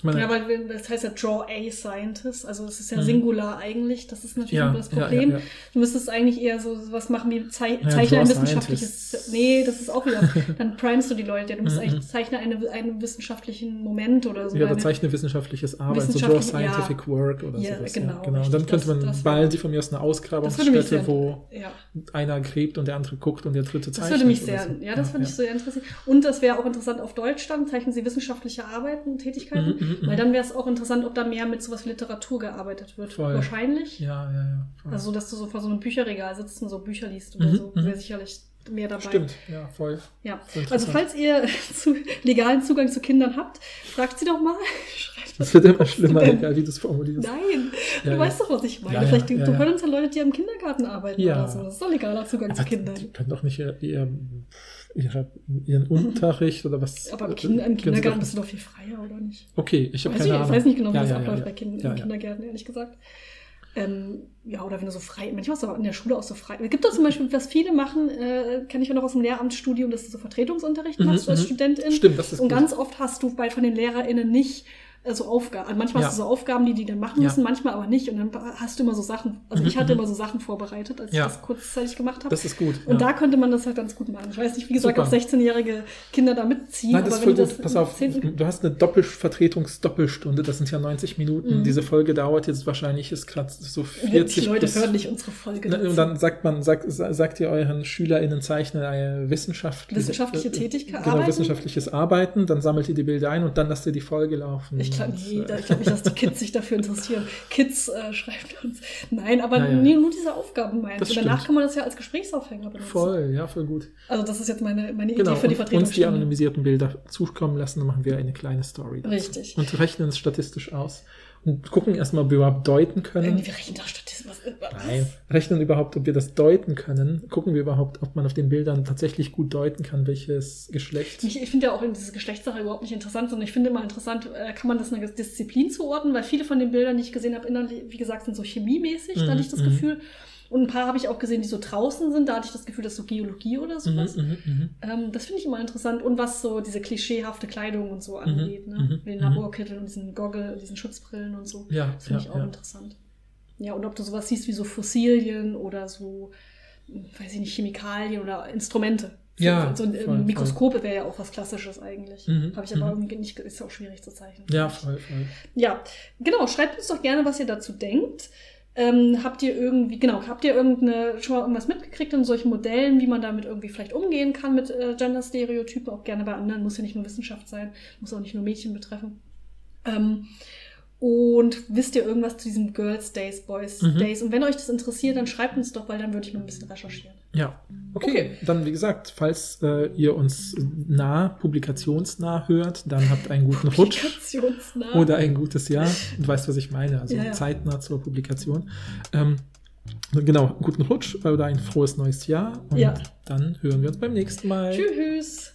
Ich meine, Ja, weil wir- das heißt ja Draw a Scientist, also es ist ja Mhm. Singular eigentlich, das ist natürlich Ja, das ja, Problem. ja, ja. Du müsstest eigentlich eher so was machen wie Zei Ja, Zeichne ein wissenschaftliches. Nee, das ist auch wieder. (laughs) Dann primest du die Leute, ja, du musst Mhm. eigentlich Zeichne eine, einen wissenschaftlichen Moment oder so. ja, oder zeichne wissenschaftliches Arbeit, so Draw ja. Scientific Work oder Ja, sowas. genau, ja, genau. Und dann könnte Das- man, das würde- sie von mir aus eine das Ausgrabungsstätte, wo ja. einer gräbt und der andere guckt und der dritte Das zeichnet. würde mich sehr, so. ja, das würde mich sehr interessieren. Und das wäre auch interessant auf Deutsch dann, zeichnen Sie wissenschaftliche Arbeiten, Tätigkeiten, Mhm, mhm, weil mhm. dann wäre es auch interessant, ob da mehr mit sowas wie Literatur gearbeitet wird. Voll. Wahrscheinlich. Ja, ja, ja. voll. Also, dass du so vor so einem Bücherregal sitzt und so Bücher liest oder Mhm, so, mhm. wäre sicherlich mehr dabei. Stimmt, ja, voll. Ja. Voll Also, falls ihr (laughs) zu, legalen Zugang zu Kindern habt, fragt sie doch mal. (laughs) Schreibt Das wird immer schlimmer, egal wie du es formulierst. Nein, Ja, du ja. weißt doch, was ich meine. Ja, Vielleicht ja, du hörst uns ja Leute, die am Kindergarten arbeiten oder so. Das ist doch legaler Zugang zu Aber Kindern. Die können doch nicht ihr, ihr, ihre, ihren Unterricht oder was. Aber im, äh, kind, im Kindergarten bist du doch viel freier, oder nicht? Okay, ich habe keine ich, ich Ahnung. weiß nicht genau, wie Ja, das ja, abläuft ja, bei kind, ja, in ja. Kindergärten, ehrlich gesagt. Ähm, ja, oder wenn du so frei, manchmal ist es auch in der Schule auch so frei. Es gibt doch zum Beispiel, was viele machen, äh, kenne ich ja noch aus dem Lehramtsstudium, dass du so Vertretungsunterricht Mhm, machst als mhm. Studentin. Stimmt, das ist Und gut. ganz oft hast du bei von den LehrerInnen nicht äh, so Aufgaben. Also manchmal Ja. hast du so Aufgaben, die die dann machen Ja. müssen, manchmal aber nicht. Und dann hast du immer so Sachen, also Mhm, ich hatte mhm. immer so Sachen vorbereitet, als Ja. ich das kurzzeitig gemacht habe. Das ist gut. Und ja. da könnte man das halt ganz gut machen. Ich weiß nicht, wie gesagt, Super. ob 16-jährige Kinder da mitziehen. Nein, das ist voll gut. du Pass auf, 10. du hast eine Doppelvertretungsdoppelstunde, das sind ja 90 Minuten. Mhm. Diese Folge dauert jetzt wahrscheinlich ist gerade so die 40 Leute bis hören nicht unsere Folge. Na, dazu. Und dann sagt man, sagt, sa- sagt ihr euren SchülerInnen zeichnen eine wissenschaftliche, Wissenschaftliche äh, Tätigkeit, Genau, Arbeiten? wissenschaftliches Arbeiten, dann sammelt ihr die Bilder ein und dann lasst ihr die Folge laufen. Ich glaube Und, nee, äh, da- ich glaub nicht, dass die Kids sich dafür interessieren. Kids äh, schreibt uns. Nein, aber Ja, ja. nee, nur diese Aufgaben meinen. Das Und danach stimmt. kann man das ja als Gesprächsaufhänger benutzen. Voll, ja, voll gut. Also das ist jetzt meine, meine Genau, Idee für die und uns die anonymisierten Bilder zukommen lassen, dann machen wir eine kleine Story dazu. Richtig. Und rechnen es statistisch aus. Und gucken erstmal, ob wir überhaupt deuten können. Wir rechnen doch. Was, was? Nein, rechnen überhaupt, ob wir das deuten können. Gucken wir überhaupt, ob man auf den Bildern tatsächlich gut deuten kann, welches Geschlecht. Ich, ich finde ja auch in diese Geschlechtssache überhaupt nicht interessant, sondern ich finde immer interessant, äh, kann man das einer Disziplin zuordnen, weil viele von den Bildern, die ich gesehen habe, innerlich, wie gesagt, sind so chemiemäßig, da Mhm, hatte ich das mhm. Gefühl. Und ein paar habe ich auch gesehen, die so draußen sind, da hatte ich das Gefühl, das ist so Geologie oder Mhm, sowas. mhm, mhm. Ähm, das finde ich immer interessant. Und was so diese klischeehafte Kleidung und so angeht, ne? mhm, Mit den mhm. Laborkitteln und diesen Goggle, diesen Schutzbrillen und so. Ja, Das finde ja, ich auch ja. interessant. Ja, und ob du sowas siehst wie so Fossilien oder so, hm, weiß ich nicht, Chemikalien oder Instrumente. So, Ja, so ein voll, voll. Mikroskop wäre ja auch was Klassisches eigentlich. Mhm, Habe ich aber mhm. irgendwie nicht, ist auch schwierig zu zeichnen. Ja, voll, voll. Ja, genau. Schreibt uns doch gerne, was ihr dazu denkt. Ähm, habt ihr irgendwie, genau, habt ihr irgendeine, schon mal irgendwas mitgekriegt in solchen Modellen, wie man damit irgendwie vielleicht umgehen kann mit äh, Gender-Stereotypen, auch gerne bei anderen, muss ja nicht nur Wissenschaft sein, muss auch nicht nur Mädchen betreffen. Ähm, und wisst ihr irgendwas zu diesem Girls Days, Boys Mhm. Days? Und wenn euch das interessiert, dann schreibt uns doch, weil dann würde ich mal ein bisschen recherchieren. Ja. Okay, Okay. dann wie gesagt, falls äh, ihr uns nah, publikationsnah hört, dann habt einen guten Rutsch Publikationsnah. oder ein gutes Jahr. Du weißt, was ich meine, also Ja, ja. zeitnah zur Publikation. Ähm, genau, guten Rutsch oder ein frohes neues Jahr und Ja. dann hören wir uns beim nächsten Mal. Tschüss.